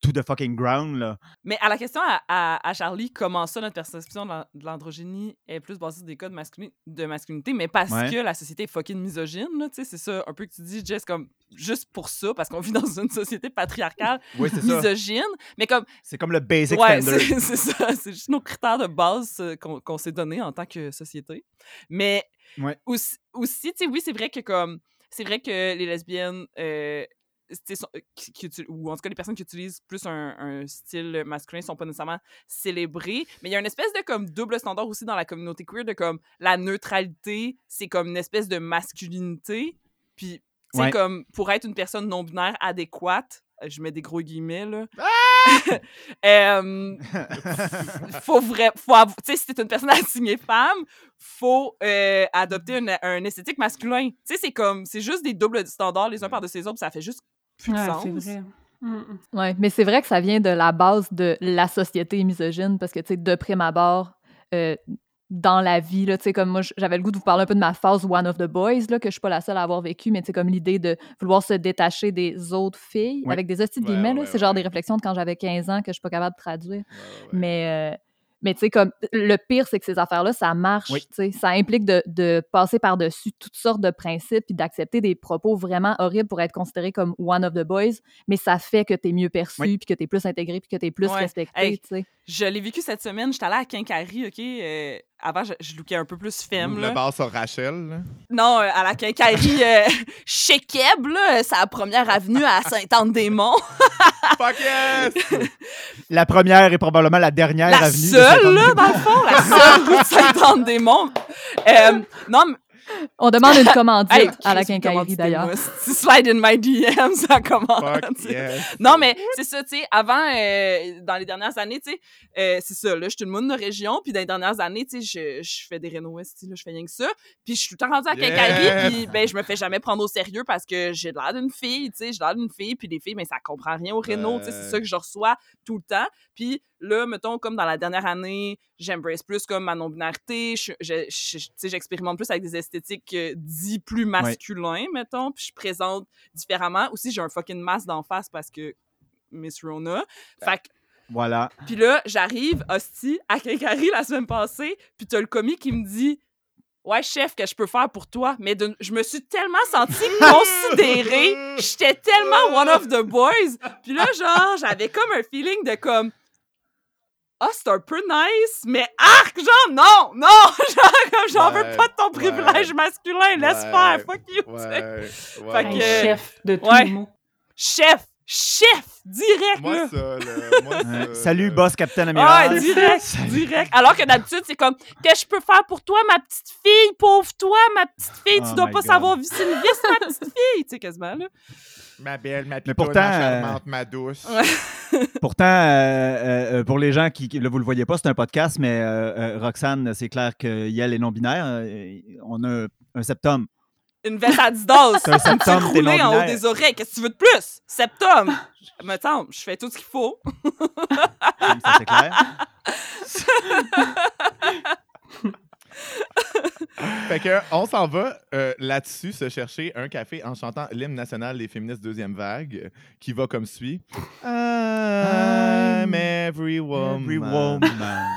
to the fucking ground, là. Mais à la question à, à- à Charlie, comment ça, notre perception de l'an- de l'androgynie est plus basée sur des codes masculin- de masculinité, mais parce Ouais. que la société est fucking misogyne, tu sais, c'est ça un peu que tu dis, Jess, comme juste pour ça, parce qu'on (laughs) vit dans une société patriarcale, (laughs) Oui, c'est ça. misogyne, mais comme, C'est comme le basic ouais, standard. c'est (laughs) ça, c'est juste nos critères de base euh, qu'on s'est donnés en tant que société. Mais Ouais. aussi, aussi tu sais, oui, c'est vrai que comme, c'est vrai que les lesbiennes, euh, euh, qui, ou en tout cas les personnes qui utilisent plus un, un style masculin sont pas nécessairement célébrées, mais il y a une espèce de comme double standard aussi dans la communauté queer de comme la neutralité, c'est comme une espèce de masculinité, puis Ouais. comme pour être une personne non binaire adéquate, euh, je mets des gros guillemets là. (laughs) euh, (laughs) faut vrai, faut tu sais, si t'es une personne (laughs) assignée femme, faut euh, adopter un, un esthétique masculin. Tu sais, c'est comme, c'est juste des doubles standards les uns par-dessus les autres, ça fait juste plus de Ouais, sens. c'est vrai. Hmm. Ouais, mais c'est vrai que ça vient de la base de la société misogyne parce que, tu sais, de prime abord, euh, dans la vie, là, tu sais, comme moi, j'avais le goût de vous parler un peu de ma phase One of the Boys, là, que je suis pas la seule à avoir vécu, mais tu sais, comme l'idée de vouloir se détacher des autres filles, Ouais. avec des hosties de Ouais, guillemets, là, ouais, c'est genre ouais. des réflexions de quand j'avais 15 ans que je suis pas capable de traduire. Ouais, ouais, ouais. Mais, euh, mais tu sais, comme le pire, c'est que ces affaires-là, ça marche. Oui. Ça implique de, de passer par-dessus toutes sortes de principes puis d'accepter des propos vraiment horribles pour être considéré comme one of the boys, mais ça fait que tu es mieux perçu Oui. puis que tu es plus intégré puis que tu es plus Ouais. respecté. Hey. Je l'ai vécu cette semaine, j'étais allée à Quincaillerie, OK? euh, avant, je, je lookais un peu plus là. le bar sur Rachel. là. Non, euh, à la Quincaillerie euh, (laughs) chez Keb, là, c'est la première avenue à Sainte-Anne-des-Monts. (laughs) Fuck yes! (laughs) La première et probablement la dernière La avenue. de seule, là, Saint-Anne-des-Monts. dans le fond, la seule rue de Sainte-Anne-des-Monts. Euh, non, mais On demande une (laughs) commandite Hey, à la quincaillerie d'ailleurs. (laughs) slide in my DM, ça yes! Non, mais c'est ça, tu sais, avant, euh, dans les dernières années, tu sais, euh, c'est ça, là, je suis une monde de région, puis dans les dernières années, tu sais, je, je fais des rénaux là, je fais rien que ça, puis je suis tout le temps rendue à Yeah. quincaillerie, puis ben, je me fais jamais prendre au sérieux parce que j'ai l'air d'une fille, tu sais, j'ai l'air d'une fille, puis les filles, ben, ça comprend rien au réno, tu sais, c'est ça que je reçois tout le temps, puis là, mettons, comme dans la dernière année, j'embrace plus comme ma non-binarité, j'expérimente plus avec des esthétiques euh, dits plus masculins, mettons, puis je présente différemment. Aussi, j'ai un fucking masque d'en face parce que Miss Rona. Fait que Voilà. puis là, j'arrive, hostie, à Quincaillerie la semaine passée, puis t'as le commis qui me dit Ouais, chef, que je peux faire pour toi? Mais de- je me suis tellement sentie (laughs) considérée, j'étais tellement one of the boys. Puis là, genre, j'avais comme un feeling de comme Ah, c'est un peu nice, mais arc, genre, non, non! (laughs) Genre, comme j'en veux Ouais, pas de ton privilège ouais, masculin, laisse ouais, faire, fuck you! Ouais, Fait ouais, que, ouais. chef de tous ouais. les mots. Chef! Chef! Direct, là! Moi, ça, là. Moi, (laughs) Ouais. ça, Salut, boss, Captain Ah, Amiral. direct, Salut. direct. Alors que d'habitude, c'est comme, qu'est-ce que je peux faire pour toi, ma petite fille, pauvre toi, ma petite fille, tu Oh dois pas God. savoir visser une vis, ma petite fille, tu sais, quasiment, là. Ma belle, ma pourtant, ma euh, charmante, ma douce. Ouais. (laughs) Pourtant, euh, euh, pour les gens qui, là, vous le voyez pas, c'est un podcast, mais euh, euh, Roxane, c'est clair que Yel est non-binaire. Euh, on a un septum. Une veste Adidas, (laughs) C'est un une petite septum des roulée en haut des oreilles, qu'est-ce que tu veux de plus? Septum! (laughs) Me semble, je fais tout ce qu'il faut. Ça, c'est clair. (laughs) Fait que, on s'en va euh, là-dessus se chercher un café en chantant l'hymne national des féministes deuxième vague, euh, qui va comme suit. I'm every woman. Every woman.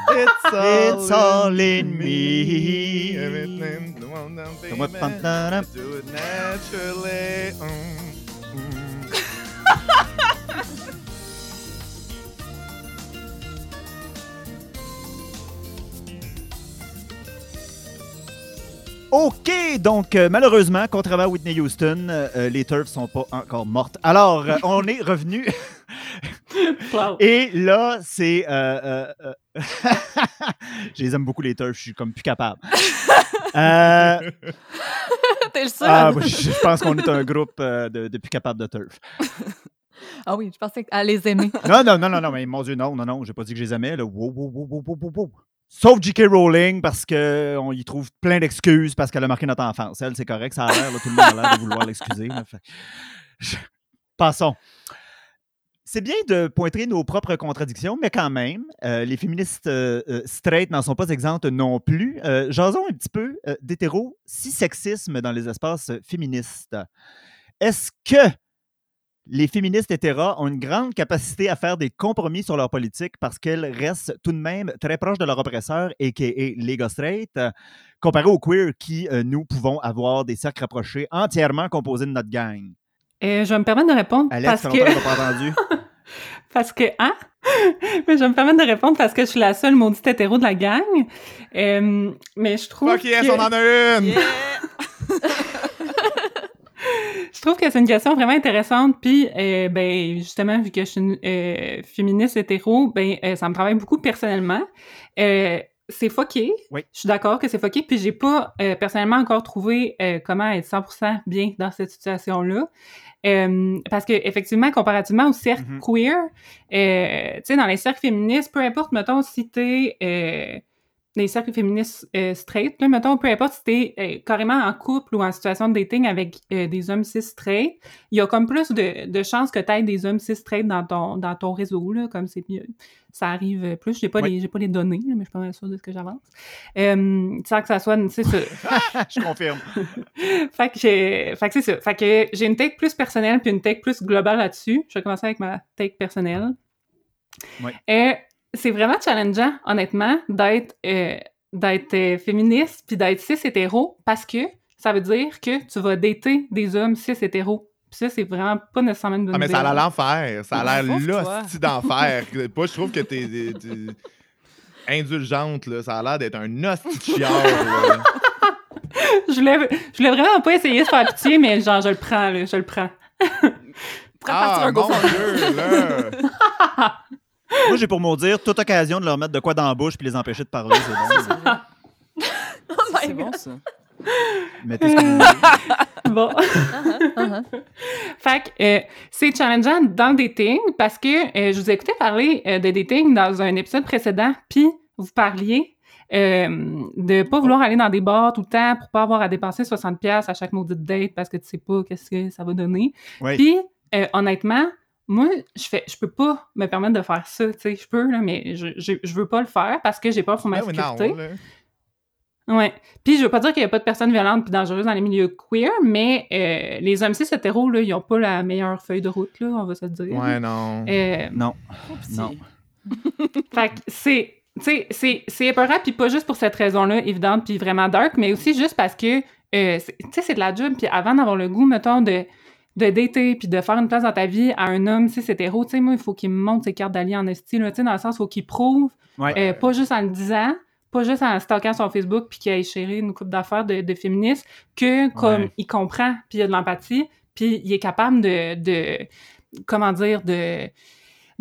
It's all, It's all in me. me. Everything, the one down. Do it naturally. Mm, mm. (laughs) OK, donc euh, malheureusement, contrairement à Whitney Houston, euh, euh, les turfs sont pas encore mortes. Alors, euh, on est revenu (laughs) Wow. et là, c'est... (laughs) je les aime beaucoup, les turfs, je suis comme plus capable. (laughs) T'es le seul. ah, je pense qu'on est un groupe de, de plus capable de turf. Ah oui, je pensais à les aimer. Non, non, non, non, non, mais mon Dieu, non, non, non, j'ai pas dit que je les aimais. Là. Wow, wow, wow, wow, wow, wow. Sauf J.K. Rowling, parce qu'on y trouve plein d'excuses parce qu'elle a marqué notre enfance. Elle, c'est correct, ça a l'air, tout le monde a l'air de vouloir l'excuser. Passons. C'est bien de pointer nos propres contradictions, mais quand même, euh, les féministes euh, euh, straight n'en sont pas exemptes non plus. Euh, un petit peu d'hétéro, si sexisme dans les espaces féministes. Est-ce que les féministes hétéros ont une grande capacité à faire des compromis sur leur politique parce qu'elles restent tout de même très proches de leur oppresseur, a.k.a. les gars straight, euh, comparé aux queer qui, euh, nous, pouvons avoir des cercles rapprochés entièrement composés de notre gang. Euh, je vais me permettre de répondre Alex, parce que... qu'on t'a pas entendu. (laughs) Parce que, hein? (laughs) mais je vais me permettre de répondre parce que je suis la seule maudite hétéro de la gang. Euh, mais je trouve Fuck yes, que... on en a une! Yeah! (laughs) Je trouve que c'est une question vraiment intéressante. Puis, euh, ben, justement, vu que je suis une euh, féministe hétéro, ben, euh, ça me travaille beaucoup personnellement. C'est fucké. Oui. Je suis d'accord que c'est fucké. Puis, j'ai pas personnellement encore trouvé comment être 100% bien dans cette situation-là. Parce que effectivement, comparativement au cercle Mhm. queer, tu sais, dans les cercles féministes, peu importe, mettons, si t'es les cercles féministes euh, straight, là, mettons, peu importe si t'es euh, carrément en couple ou en situation de dating avec euh, des hommes cis straight, il y a comme plus de, de chances que t'aies des hommes cis straight dans ton, dans ton réseau, là, comme c'est mieux. Ça arrive plus. J'ai pas, Oui. les, j'ai pas les données, là, mais je suis pas mal sûre de ce que j'avance. Sans que ça soit, tu sais, ce- Je confirme. (laughs) fait que j'ai fait que c'est ça fait que j'ai une take plus personnelle puis une take plus globale là-dessus je vais commencer avec ma take personnelle Ouais. et c'est vraiment challengeant honnêtement d'être euh, d'être euh, féministe puis d'être cis hétéro parce que ça veut dire que tu vas dater des hommes cis hétéros puis ça c'est vraiment pas nécessairement une bonne Ah, mais idée. ça a l'air l'enfer. Ça a l'air l'hostie d'enfer. (laughs) Moi, je trouve que t'es indulgente, là. Ça a l'air d'être un hostie de chiard, là. (laughs) je voulais je voulais vraiment pas essayer de faire pitié mais genre je le prends là, je le prends (laughs) Prends Ah, mon. Dieu, là! Moi, j'ai pour m'en dire toute occasion de leur mettre de quoi dans la bouche puis les empêcher de parler, c'est bon. Oh my C'est bon, ça. Mettez ce que vous (laughs) voulez. bon Uh-huh. Fait que euh, c'est challengeant dans le dating parce que euh, je vous ai écouté parler euh, de dating dans un épisode précédent, puis vous parliez euh, de pas vouloir aller dans des bars tout le temps pour pas avoir à dépenser 60$ à chaque maudite date parce que tu sais pas qu'est-ce que ça va donner. Oui. Puis euh, honnêtement, moi, je fais, je peux pas me permettre de faire ça, tu sais, je peux, là, mais je, je, je veux pas le faire parce que j'ai peur pour ma Ben oui, non, sécurité. Ouais. Puis je veux pas dire qu'il y a pas de personnes violentes puis dangereuses dans les milieux queer, mais euh, les hommes cis hétéros, là, ils ont pas la meilleure feuille de route, là, on va se le dire. Ouais, non. Euh, Non. Non. (laughs) fait que c'est, tu sais, c'est, c'est épeurant, puis pas juste pour cette raison-là, évidente, puis vraiment dark, mais aussi juste parce que, euh, tu sais, c'est de la job, puis avant d'avoir le goût, mettons, de, de dater, puis de faire une place dans ta vie à un homme, cis hétéro, tu sais, moi, il faut qu'il me montre ses cartes d'alliés en esti, là, tu sais, dans le sens, il faut qu'il prouve Ouais. Euh, pas juste en le disant, pas juste en stalkant sur Facebook puis qu'il a chéri une coupe d'affaires de, de féministes, que comme Ouais. il comprend puis il a de l'empathie puis il est capable de, de comment dire, de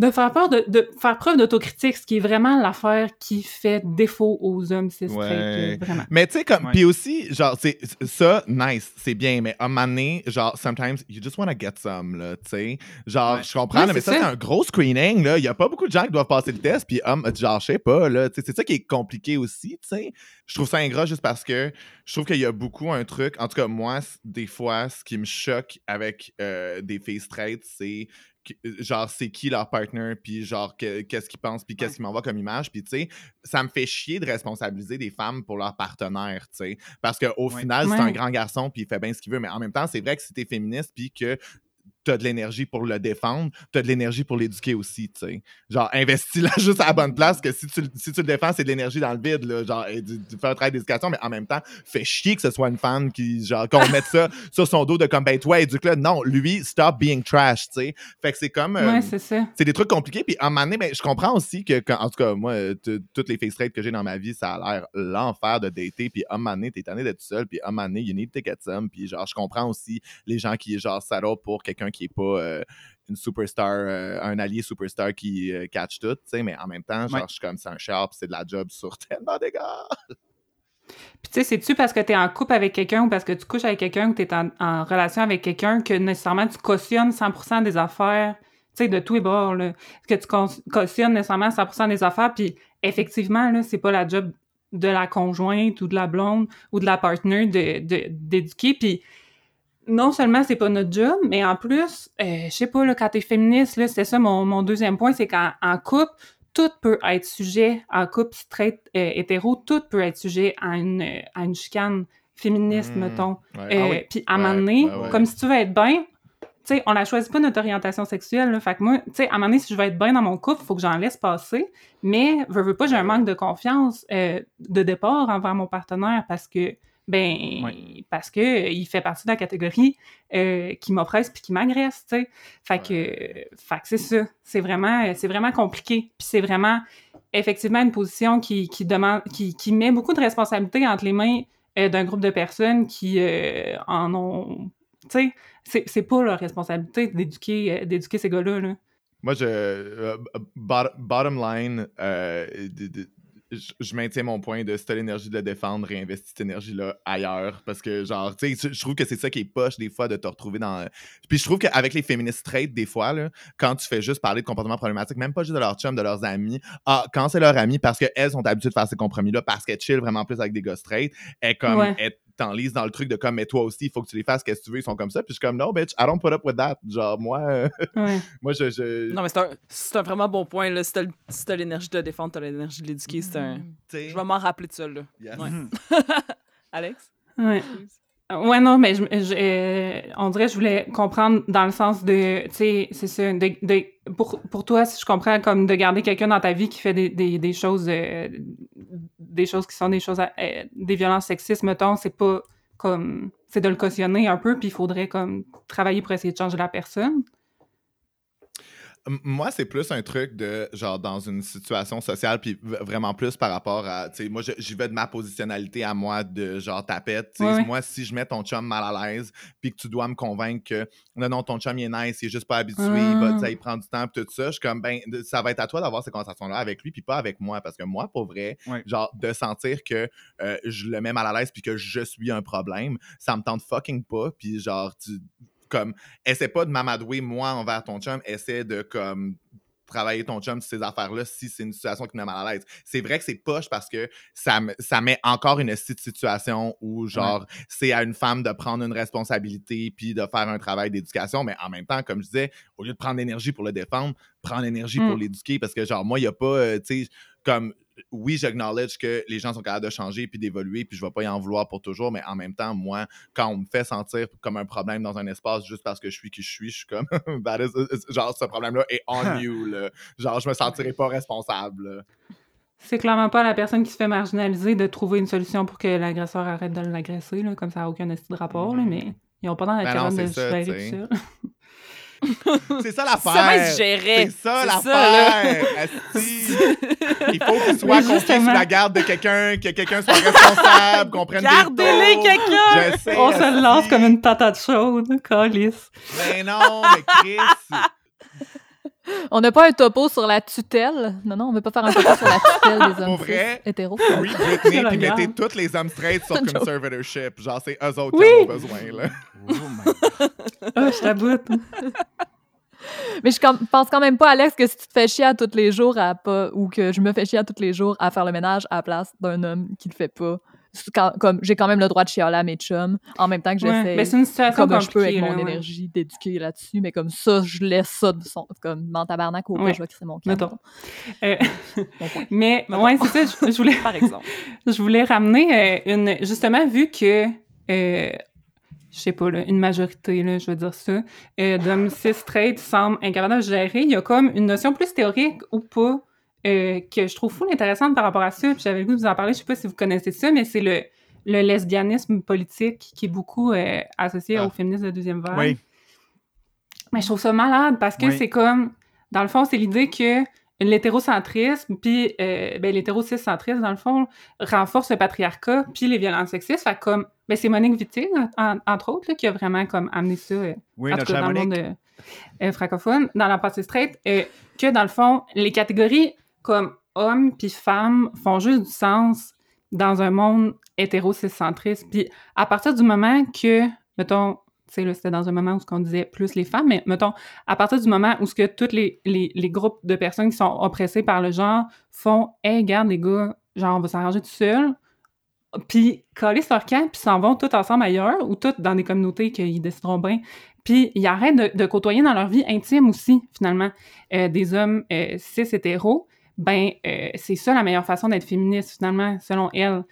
de faire peur de, de faire preuve d'autocritique, ce qui est vraiment l'affaire qui fait défaut aux hommes cis Ouais. vraiment. Mais tu sais, comme. Puis aussi, genre, c'est ça, nice, c'est bien, mais à un moment donné, genre, sometimes, you just wanna get some, là, tu sais. Genre, Ouais. je comprends, Ouais, là, mais ça, c'est un gros screening, là. Il y a pas beaucoup de gens qui doivent passer le test, puis, hum, genre, je sais pas, là. Tu sais, c'est ça qui est compliqué aussi, tu sais. Je trouve ça ingrat juste parce que je trouve qu'il y a beaucoup un truc. En tout cas, moi, des fois, ce qui me choque avec euh, des filles straight, c'est genre c'est qui leur partner puis genre que- qu'est-ce qu'ils pensent puis qu'est-ce qu'ils m'envoient comme image puis tu sais ça me fait chier de responsabiliser des femmes pour leur partenaire tu sais parce qu'au Ouais. final c'est Ouais. un grand garçon puis il fait bien ce qu'il veut mais en même temps c'est vrai que si t'es féministe puis que t'as de l'énergie pour le défendre, t'as de l'énergie pour l'éduquer aussi, tu sais. Genre, investis-la (laughs) juste à la bonne place, que si tu, si tu le défends, c'est de l'énergie dans le vide, là. Genre, tu, tu fais un travail d'éducation, mais en même temps, fais chier que ce soit une femme qui, genre, qu'on mette ça (laughs) sur son dos de comme, ben, toi, éduque-le. Non, lui, stop being trash, tu sais. Fait que c'est comme. euh, Ouais, c'est ça. c'est des trucs compliqués. Puis, à un moment donné, ben, je comprends aussi que, quand- en tout cas, moi, euh, toutes les face straight que j'ai dans ma vie, ça a l'air l'enfer de dater. Puis, à un moment donné, t'es tanné d'être seul. Puis, à un moment donné, you need to get some. Puis, genre, je comprends aussi les gens qui, genre, settle pour quelqu'un qui est pas euh, une superstar, euh, un allié superstar qui euh, catch tout, tu sais. Mais en même temps, genre, Ouais. je suis comme, c'est un char, puis c'est de la job sur (laughs) tellement de gars. Puis tu sais, c'est-tu parce que tu es en couple avec quelqu'un ou parce que tu couches avec quelqu'un ou tu es en, en relation avec quelqu'un que nécessairement tu cautionnes 100% des affaires, tu sais, de tous les bords, là? Que tu cau- cautionnes nécessairement 100% des affaires, puis effectivement, là, c'est pas la job de la conjointe ou de la blonde ou de la partenaire de, de- d'éduquer, puis non seulement c'est pas notre job, mais en plus, euh, je sais pas, là, quand t'es féministe, là, c'était ça mon, mon deuxième point, c'est qu'en en couple, tout peut être sujet, en couple straight, euh, hétéro, tout peut être sujet à une, euh, à une chicane féministe, Mm. mettons. Euh, Ah oui. Puis à un Ouais, moment donné, ouais, ouais. comme si tu veux être bien, tu sais, on la choisit pas notre orientation sexuelle, là. Fait que moi, tu sais, à un moment donné, si je veux être bien dans mon couple, il faut que j'en laisse passer. Mais, veux, veux pas, j'ai un manque de confiance de départ envers mon partenaire parce que, ben, parce que euh, il fait partie de la catégorie euh, qui m'oppresse puis qui m'agresse, tu sais. Fait que, euh, fait que c'est ça. C'est vraiment, euh, c'est vraiment compliqué. Puis c'est vraiment, effectivement, une position qui, qui demande, qui, qui met beaucoup de responsabilités entre les mains euh, d'un groupe de personnes qui en ont. Tu sais, c'est, c'est pas leur responsabilité d'éduquer, d'éduquer ces gars-là. Là. Moi, je. bot- bottom line, je, je maintiens mon point de si t'as l'énergie de le défendre, réinvestis cette énergie-là ailleurs. Parce que, genre, tu sais, je trouve que c'est ça qui est poche des fois de te retrouver dans. Puis je trouve qu'avec les féministes straight, des fois, là, quand tu fais juste parler de comportements problématiques, même pas juste de leur chum, de leurs amis, ah, quand c'est leur ami, parce qu'elles sont habituées de faire ces compromis-là, parce qu'elles chill vraiment plus avec des gars straight, elles comme. Ouais. elles t'enlisent dans le truc de comme, mais toi aussi, il faut que tu les fasses, qu'est-ce que tu veux, ils sont comme ça. Puis je suis comme, no, bitch, I don't put up with that. Genre, moi, euh, (laughs) Ouais. moi, je. je Non, mais c'est un, c'est un vraiment bon point. Là. Si t'as si l'énergie de défendre, t'as l'énergie de l'éduquer. C'est un... sais, Je vais m'en rappeler de ça. Là. yes. Ouais. Mhm. (laughs) Alex? Ouais. Ouais, non, mais je, je- euh, on dirait que je voulais comprendre dans le sens de, tu sais, c'est ça, de, de- pour, pour toi, si je comprends, comme de garder quelqu'un dans ta vie qui fait des, des, des choses, euh, des choses qui sont des choses, euh, des violences sexistes, mettons, c'est pas comme, c'est de le cautionner un peu, puis il faudrait comme travailler pour essayer de changer la personne. Moi, c'est plus un truc de genre dans une situation sociale, puis vraiment plus par rapport à. Tu sais, moi, je- j'y vais de ma positionnalité à moi de genre tapette. Tu sais, Ouais, ouais. Moi, si je mets ton chum mal à l'aise, puis que tu dois me convaincre que non, non, ton chum il est nice, il est juste pas habitué, il, va, tu sais, il prend du temps, puis tout ça, je suis comme, ben, ça va être à toi d'avoir ces conversations-là avec lui, puis pas avec moi, parce que moi, pour vrai, Ouais. genre de sentir que euh, je le mets mal à l'aise, puis que je suis un problème, ça me tente fucking pas, puis genre, tu comme essaie pas de m'amadouer moi envers ton chum, essaie de comme travailler ton chum sur ces affaires-là si c'est une situation qui me met mal à l'aise. C'est vrai que c'est poche parce que ça, me- ça met encore une petite situation où, genre, c'est à une femme de prendre une responsabilité puis de faire un travail d'éducation, mais en même temps, comme je disais, au lieu de prendre l'énergie pour le défendre, prends l'énergie pour Mm. l'éduquer parce que, genre, moi, il n'y a pas, euh, tu sais, comme oui, j'acknowledge que les gens sont capables de changer puis d'évoluer, puis je vais pas y en vouloir pour toujours, mais en même temps, moi, quand on me fait sentir comme un problème dans un espace juste parce que je suis qui je suis, je suis comme, (laughs) That is- genre, ce problème-là est on (laughs) you, là. Genre, je me sentirai pas responsable. C'est clairement pas la personne qui se fait marginaliser de trouver une solution pour que l'agresseur arrête de l'agresser, comme ça n'a aucun de rapport, là, mais ils ont pas dans la Ben non, de ça, (laughs) C'est ça Ça l'affaire! va se gérer. C'est ça l'affaire! (laughs) Il faut qu'il soit confié sous la garde de quelqu'un, que quelqu'un soit responsable, qu'on prenne des Gardez-les, quelqu'un! Je sais, On se lance comme une patate chaude, calice. Ben non, mais Chris! (laughs) On n'a pas un topo sur la tutelle. Non, non, on veut pas faire un topo sur la tutelle des (laughs) hommes Pour vrai? hétéros. Oui, Britney, (laughs) puis mettez tous les hommes straight sur conservatorship. Genre, c'est eux autres Oui. qui en ont besoin, là. Oh my Ah, je t'aboute. Mais je pense quand même pas, Alex, que si tu te fais chier à tous les jours à pas, ou que je me fais chier à tous les jours à faire le ménage à la place d'un homme qui le fait pas. C'est quand- comme j'ai quand même le droit de chialer à mes chums en même temps que Ouais, j'essaie mais c'est une situation comme je peux avec mon là, ouais. énergie d'éduquer là-dessus mais comme ça je laisse ça de son comme dans tabarnak au Ouais. je vais crisser mon camp Mettons. Euh, Mon (laughs) mais Mettons. ouais, c'est ça, je, je voulais (laughs) Par exemple. (laughs) je voulais ramener euh, une justement vu que euh, je sais pas, là, une majorité, là, je veux dire ça, euh, d'hommes cis straight semblent incapables de gérer. Il y a comme une notion plus théorique ou pas euh, que je trouve fou intéressante par rapport à ça. Puis j'avais le goût de vous en parler, je sais pas si vous connaissez ça, mais c'est le, le lesbianisme politique qui est beaucoup euh, associé Ah. au féminisme de deuxième vague. Oui. Mais je trouve ça malade parce que Oui. c'est comme, dans le fond, c'est l'idée que l'hétérocentrisme, puis euh, ben, dans le fond, renforce le patriarcat, puis les violences sexistes. Fait comme, ben, c'est Monique Wittig, en- entre autres, là, qui a vraiment comme amené ça, euh, Oui, en tout cas, dans le monde euh, francophone, dans la pensée straight, que dans le fond, les catégories comme hommes puis femmes font juste du sens dans un monde hétéro-cis-centriste. Puis à partir du moment que, mettons, tu sais, c'était dans un moment où qu'on disait plus les femmes, mais mettons, à partir du moment où ce que tous les, les, les groupes de personnes qui sont oppressées par le genre font « Hey, regarde, les gars, genre, on va s'arranger tout seul », puis coller leur camp, puis s'en vont tous ensemble ailleurs, ou tous dans des communautés qu'ils décideront bien, puis ils arrêtent de, de côtoyer dans leur vie intime aussi, finalement, euh, des hommes euh, cis hétéros, ben, euh, c'est ça la meilleure façon d'être féministe, finalement, selon elle.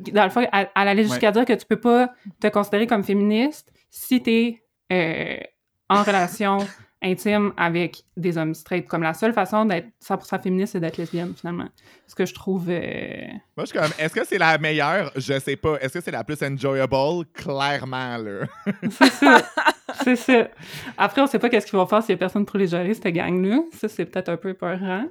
Dans le fond, elle, elle allait jusqu'à dire que tu peux pas te considérer comme féministe si t'es euh, en relation (laughs) intime avec des hommes straight. Comme la seule façon d'être 100% féministe, c'est d'être lesbienne, finalement. Ce que je trouve... euh, Moi, je suis comme, est-ce que c'est la meilleure? Je sais pas. Est-ce que c'est la plus enjoyable? Clairement, là. (laughs) C'est ça. c'est ça. Après, on sait pas qu'est-ce qu'ils vont faire s'il y a personne pour les gérer, cette gang-là. Ça, c'est peut-être un peu peurant.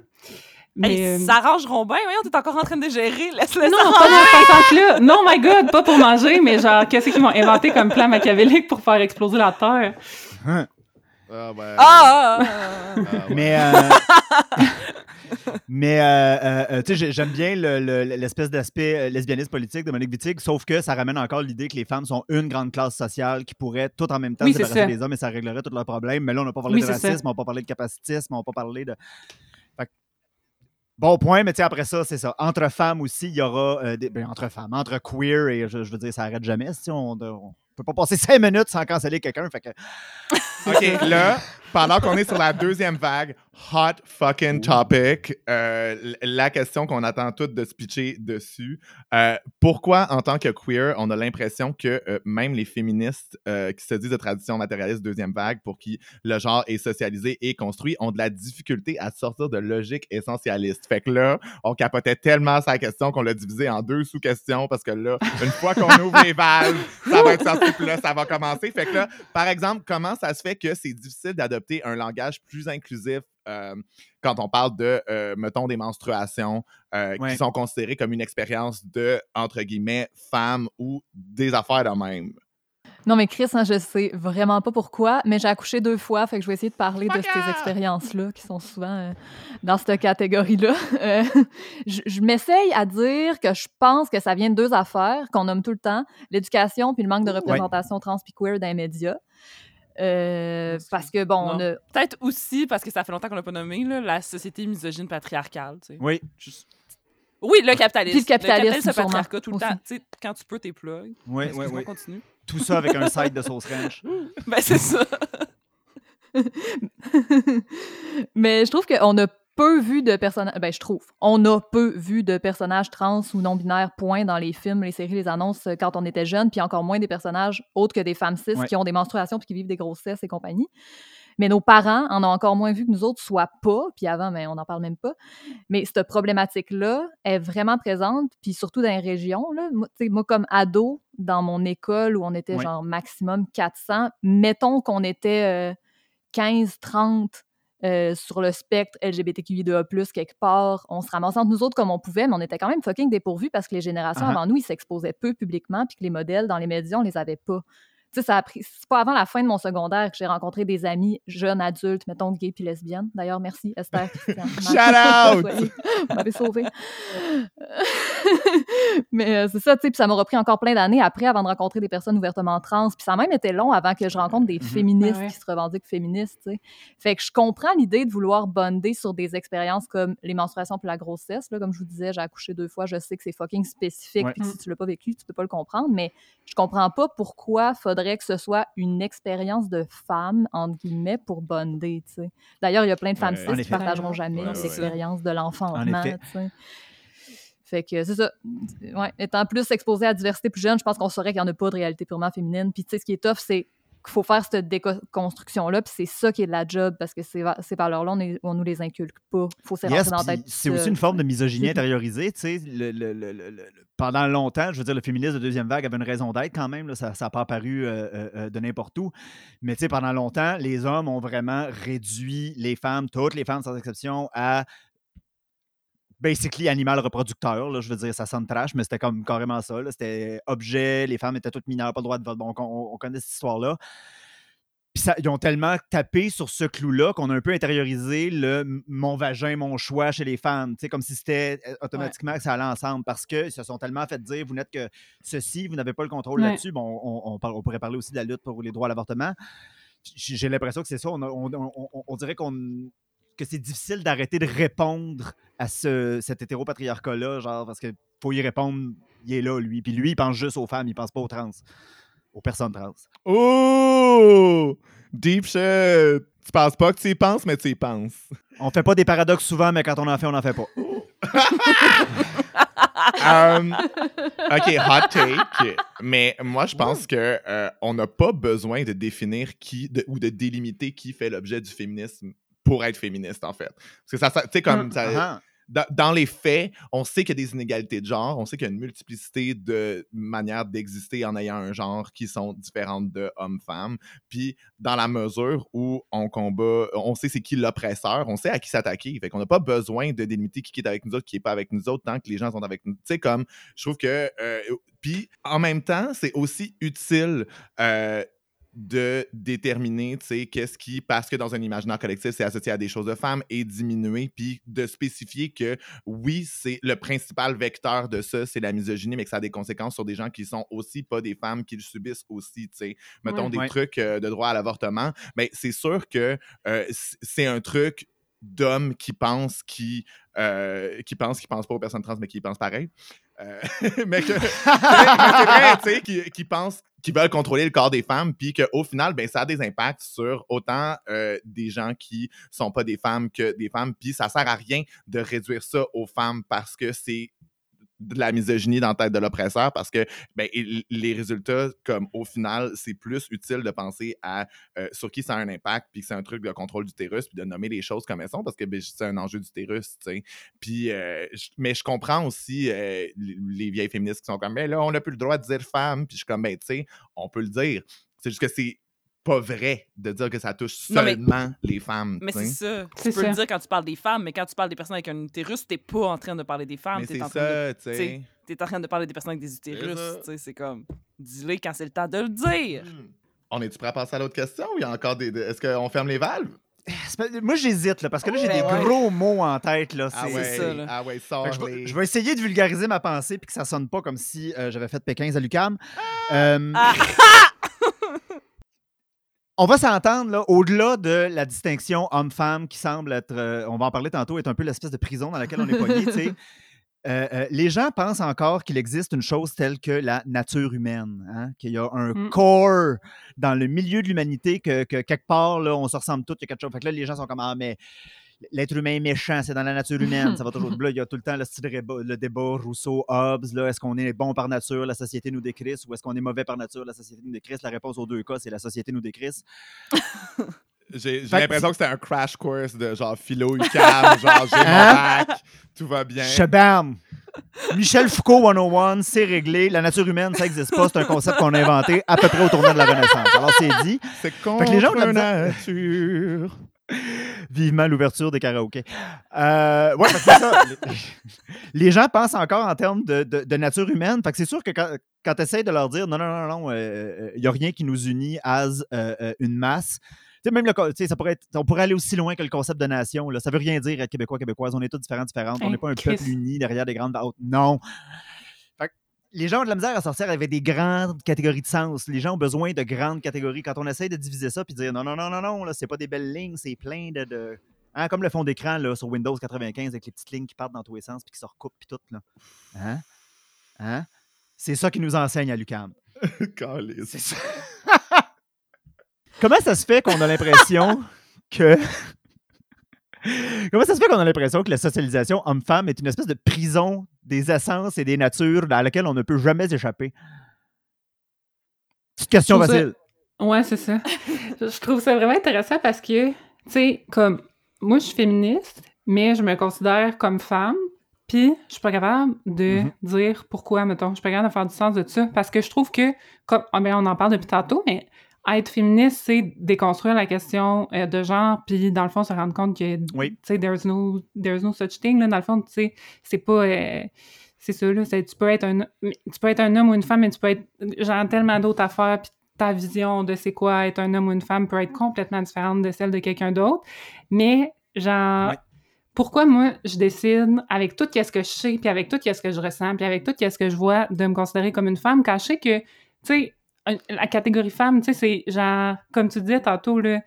Mais... Hey, euh, ils s'arrangeront bien. Voyons, t'es encore en train de gérer. Laisse-le Non, pas dans ce sens-là. Non, my God, pas pour manger, mais genre, qu'est-ce qu'ils vont inventer comme plan machiavélique pour faire exploser la Terre? Ah, ouais. Ah, ah, ah, ah. Ah. Mais, euh, mais euh, euh, euh, tu sais, j'ai- j'aime bien le- le- l'espèce d'aspect euh, lesbianisme politique de Monique Wittig, sauf que ça ramène encore l'idée que les femmes sont une grande classe sociale qui pourrait tout en même temps Oui, se débarrasser des hommes et ça réglerait tous leurs problèmes. Mais là, on n'a pas parlé Oui, de ça. racisme, on n'a pas parlé de capacitisme, on n'a pas parlé de. Bon point, mais tu sais, après ça, c'est ça. Entre femmes aussi, il y aura. euh, des... ben, entre femmes, entre queer, et je, je veux dire, ça arrête jamais. si on, on peut pas passer (laughs) cinq minutes sans canceller quelqu'un. Fait que. (laughs) OK, là, pendant qu'on est sur la deuxième vague, hot fucking topic, euh, la question qu'on attend toutes de se pitcher dessus. euh, pourquoi, en tant que queer, on a l'impression que euh, même les féministes euh, qui se disent de tradition matérialiste deuxième vague, pour qui le genre est socialisé et construit, ont de la difficulté à sortir de logique essentialiste? Fait que là, on capotait tellement sa question qu'on l'a divisé en deux sous-questions parce que là, une fois qu'on (laughs) ouvre les valves, ça va être sorti, puis là, ça va commencer. Fait que là, par exemple, comment ça se fait que c'est difficile d'adopter un langage plus inclusif euh, quand on parle de, euh, mettons, des menstruations euh, Ouais. qui sont considérées comme une expérience de, entre guillemets, femme ou des affaires de même? Non, mais Chris, hein, je sais vraiment pas pourquoi, mais j'ai accouché deux fois, fait que je vais essayer de parler de ces expériences-là qui sont souvent euh, dans cette catégorie-là. (laughs) Euh, je je m'essaye à dire que je pense que ça vient de deux affaires qu'on nomme tout le temps, l'éducation puis le manque de représentation trans puis queer dans les médias. Euh, parce que, bon, on a... Peut-être aussi, parce que ça fait longtemps qu'on l'a pas nommé, là, la société misogyne patriarcale. tu sais. Oui. Juste- Oui, le capitalisme. Puis le capitalisme, le patriarcat tout le aussi. temps. Tu sais, quand tu peux, t'es plug. Oui, oui, oui. continue? Tout ça avec un (laughs) side de sauce ranch. Ben, c'est ça. (laughs) mais je trouve qu'on a peu vu de personnages. Ben, je trouve. On a peu vu de personnages trans ou non-binaires, point, dans les films, les séries, les annonces euh, quand on était jeune, puis encore moins des personnages autres que des femmes cis Ouais. qui ont des menstruations puis qui vivent des grossesses et compagnie. Mais nos parents en ont encore moins vu que nous autres, soit pas, puis avant, mais on n'en parle même pas. Mais cette problématique-là est vraiment présente, puis surtout dans les régions. Là. Moi, comme ado, dans mon école où on était Ouais. genre maximum 400, mettons qu'on était euh, 15, 30 euh, sur le spectre LGBTQI2A+, quelque part, on se ramassait entre nous autres comme on pouvait, mais on était quand même fucking dépourvus parce que les générations ah. avant nous, ils s'exposaient peu publiquement, puis que les modèles dans les médias, on les avait pas. Tu sais, ça a pris... C'est pas avant la fin de mon secondaire que j'ai rencontré des amis jeunes adultes, mettons gays puis lesbiennes. D'ailleurs, merci Esther, Christian. (laughs) Shout (laughs) out! Vous m'avez sauvé. (laughs) (laughs) Mais euh, c'est ça, tu sais, puis ça m'aura pris encore plein d'années après avant de rencontrer des personnes ouvertement trans. Puis ça a même été long avant que je rencontre des Mhm. féministes Ah ouais. qui se revendiquent féministes, tu sais. Fait que je comprends l'idée de vouloir bonder sur des expériences comme les menstruations pour la grossesse. Là, comme je vous disais, j'ai accouché deux fois, je sais que c'est fucking spécifique, Ouais. puis si tu l'as pas vécu, tu peux pas le comprendre. Mais je comprends pas pourquoi faudrait que ce soit une expérience de femme, entre guillemets, pour bonder, tu sais. D'ailleurs, il y a plein de femmes Ouais. cis qui partageront jamais Ouais, ouais, ouais. l'expérience de l'enfantement, effet. tu sais. Fait que c'est ça. Ouais, étant plus exposé à la diversité plus jeune, je pense qu'on saurait qu'il n'y en a pas de réalité purement féminine. Puis tu sais, ce qui est tough, c'est qu'il faut faire cette déconstruction-là, puis c'est ça qui est de la job, parce que ces, ces valeurs-là, on, est- on nous les inculque pas. faut se Yes, dans la tête. c'est tout aussi une forme de misogynie C'est intériorisée. tu sais, le- le- le- pendant longtemps, je veux dire, le féminisme de deuxième vague avait une raison d'être quand même. là, ça n'a pas apparu euh, euh, euh, de n'importe où. Mais tu sais, pendant longtemps, les hommes ont vraiment réduit les femmes, toutes les femmes sans exception, à basically animal reproducteur. Là, je veux dire, ça sonne trash, mais c'était comme carrément ça. C'était objet, les femmes étaient toutes mineures, pas le droit de vote. Bon, on, on connaît cette histoire-là. Puis ça- ils ont tellement tapé sur ce clou-là qu'on a un peu intériorisé le mon vagin, mon choix chez les femmes. Sais, comme si c'était euh, automatiquement que ça allait ensemble parce qu'ils se sont tellement fait dire vous n'êtes que ceci, vous n'avez pas le contrôle Ouais. là-dessus. Bon, on, on parle- on pourrait parler aussi de la lutte pour les droits à l'avortement. J'ai l'impression que c'est ça. On dirait qu'on que c'est difficile d'arrêter de répondre à ce, cet hétéropatriarcat-là, genre, parce qu'il faut y répondre, il est là, lui. Puis lui, il pense juste aux femmes, il pense pas aux trans, aux personnes trans. Oh! Deep shit! Tu penses pas que tu y penses, mais tu y penses. On fait pas des paradoxes souvent, mais quand on en fait, on en fait pas. (laughs) Um, OK, hot take. Mais moi, je pense que euh, on n'a pas besoin de définir qui de- ou de délimiter qui fait l'objet du féminisme pour être féministe, en fait. Parce que ça, ça- tu sais, comme Mm. ça, Ah, dans, dans les faits, on sait qu'il y a des inégalités de genre, on sait qu'il y a une multiplicité de manières d'exister en ayant un genre qui sont différentes de hommes-femmes. Puis, dans la mesure où on combat, on sait c'est qui l'oppresseur, on sait à qui s'attaquer. Fait qu'on n'a pas besoin de délimiter qui est avec nous autres, qui est pas avec nous autres, tant que les gens sont avec nous. Tu sais, comme, je trouve que. euh, puis, en même temps, c'est aussi utile. euh, de déterminer, tu sais, qu'est-ce qui, parce que dans un imaginaire collectif, c'est associé à des choses de femmes, et diminuer, puis de spécifier que oui, c'est le principal vecteur de ça, c'est la misogynie, mais que ça a des conséquences sur des gens qui sont aussi pas des femmes, qui le subissent aussi, tu sais. Mettons Ouais. des Ouais. trucs euh, de droit à l'avortement, mais c'est sûr que euh, c'est un truc d'hommes qui pensent qui euh, qui pensent qui pensent pas aux personnes trans mais qui pensent pareil Euh, (laughs) mais que c'est vrai tu sais qui, qui pensent qui veulent contrôler le corps des femmes puis qu'au final ben ça a des impacts sur autant euh, des gens qui sont pas des femmes que des femmes puis ça sert à rien de réduire ça aux femmes parce que c'est de la misogynie dans la tête de l'oppresseur parce que ben, les résultats, comme au final, c'est plus utile de penser à euh, sur qui ça a un impact, puis que c'est un truc de contrôle d'utérus, puis de nommer les choses comme elles sont, parce que ben, c'est un enjeu d'utérus, tu sais. Puis, euh, mais je comprends aussi euh, les, les vieilles féministes qui sont comme, ben là, on n'a plus le droit de dire femme, puis je suis comme, ben, tu sais, on peut le dire. C'est juste que c'est pas vrai de dire que ça touche Non, mais- seulement les femmes. Mais c'est ça. Tu peux le dire quand tu parles des femmes, mais quand tu parles des personnes avec un utérus, t'es pas en train de parler des femmes. Mais T'es c'est en, train de- ça, tu sais. t'sais, t'es en train de parler des personnes avec des utérus. C'est comme, dis-le quand c'est le temps de le dire. Hmm. On est-tu prêt à passer à l'autre question ou il y a encore des. des- Est-ce qu'on ferme les valves? Moi, j'hésite, là, parce que là, j'ai Ben des ouais. gros mots en tête. Là, Ah c'est- ouais, ça, là. ah ouais, je, vais, les- je vais essayer de vulgariser ma pensée puis que ça sonne pas comme si euh, j'avais fait Pékin à l'UQAM. Euh, Ah! (laughs) on va s'entendre, là, au-delà de la distinction homme-femme qui semble être, euh, on va en parler tantôt, est un peu l'espèce de prison dans laquelle on est pogné, tu sais. (laughs) Euh, euh, les gens pensent encore qu'il existe une chose telle que la nature humaine, hein, qu'il y a un Mm. corps dans le milieu de l'humanité, que, que quelque part, là, on se ressemble tous, il y a quelque chose. Fait que là, les gens sont comme Ah, mais l'être humain est méchant, c'est dans la nature humaine, ça va toujours. Là, il y a tout le temps le, style débat- le débat Rousseau-Hobbes, là, est-ce qu'on est bon par nature, la société nous décrisse, ou est-ce qu'on est mauvais par nature, la société nous décrisse? La réponse aux deux cas, c'est la société nous décrisse. (laughs) J'ai l'impression que c'était un crash course de genre philo (laughs) UCAM, genre j'ai Hein? tout va bien. Shabam! Michel Foucault 101, c'est réglé. La nature humaine, ça n'existe pas. C'est un concept qu'on a inventé à peu près au tournant de la Renaissance. Alors, c'est dit. C'est que contre les gens la nature. Vivement l'ouverture des karaokés. Euh, ouais, c'est ça. (laughs) Les, gens pensent encore en termes de, de- de nature humaine. Fait que c'est sûr que quand, quand tu essaies de leur dire non, non, non, non, il n'y a rien qui nous unit as euh, euh, une masse. Même le, ça pourrait être- on pourrait aller aussi loin que le concept de nation. Là. Ça veut rien dire être québécois, québécoise. On est tous différents, différentes. On n'est pas un Chris. peuple uni derrière des grandes. Non. Les gens ont de la misère à sortir avec des grandes catégories de sens. Les gens ont besoin de grandes catégories. Quand on essaie de diviser ça puis de dire non, non, non, non, non, là, c'est pas des belles lignes, c'est plein de. de- Hein, comme le fond d'écran là, sur Windows 95 avec les petites lignes qui partent dans tous les sens puis qui se recoupent puis tout. Là. Hein? Hein? C'est ça qui nous enseigne à (laughs) ça. (laughs) Comment ça se fait qu'on a l'impression que Comment ça se fait qu'on a l'impression que la socialisation homme-femme est une espèce de prison des essences et des natures dans laquelle on ne peut jamais échapper? Petite question trouve ça- facile. Ouais, c'est ça. je trouve ça vraiment intéressant parce que, tu sais, comme moi, je suis féministe, mais je me considère comme femme, puis je suis pas capable de Mhm. dire pourquoi, mettons. Je suis pas capable de faire du sens de ça parce que je trouve que, comme ah, ben, on en parle depuis tantôt, mais être féministe, c'est déconstruire la question euh, de genre, puis dans le fond, se rendre compte que, Oui. tu sais, there's no, there's no such thing, là, dans le fond, tu sais, c'est pas... euh, c'est ça, là, tu peux, être un, tu peux être un homme ou une femme, mais tu peux être, genre, tellement d'autres affaires, puis ta vision de c'est quoi être un homme ou une femme peut être complètement différente de celle de quelqu'un d'autre. Mais, genre, pourquoi moi, je décide, avec tout ce que je sais, puis avec tout ce que je ressens, puis avec tout ce que je vois, de me considérer comme une femme, quand je sais que, tu sais, la catégorie femme, tu sais, c'est genre, comme tu disais tantôt, là,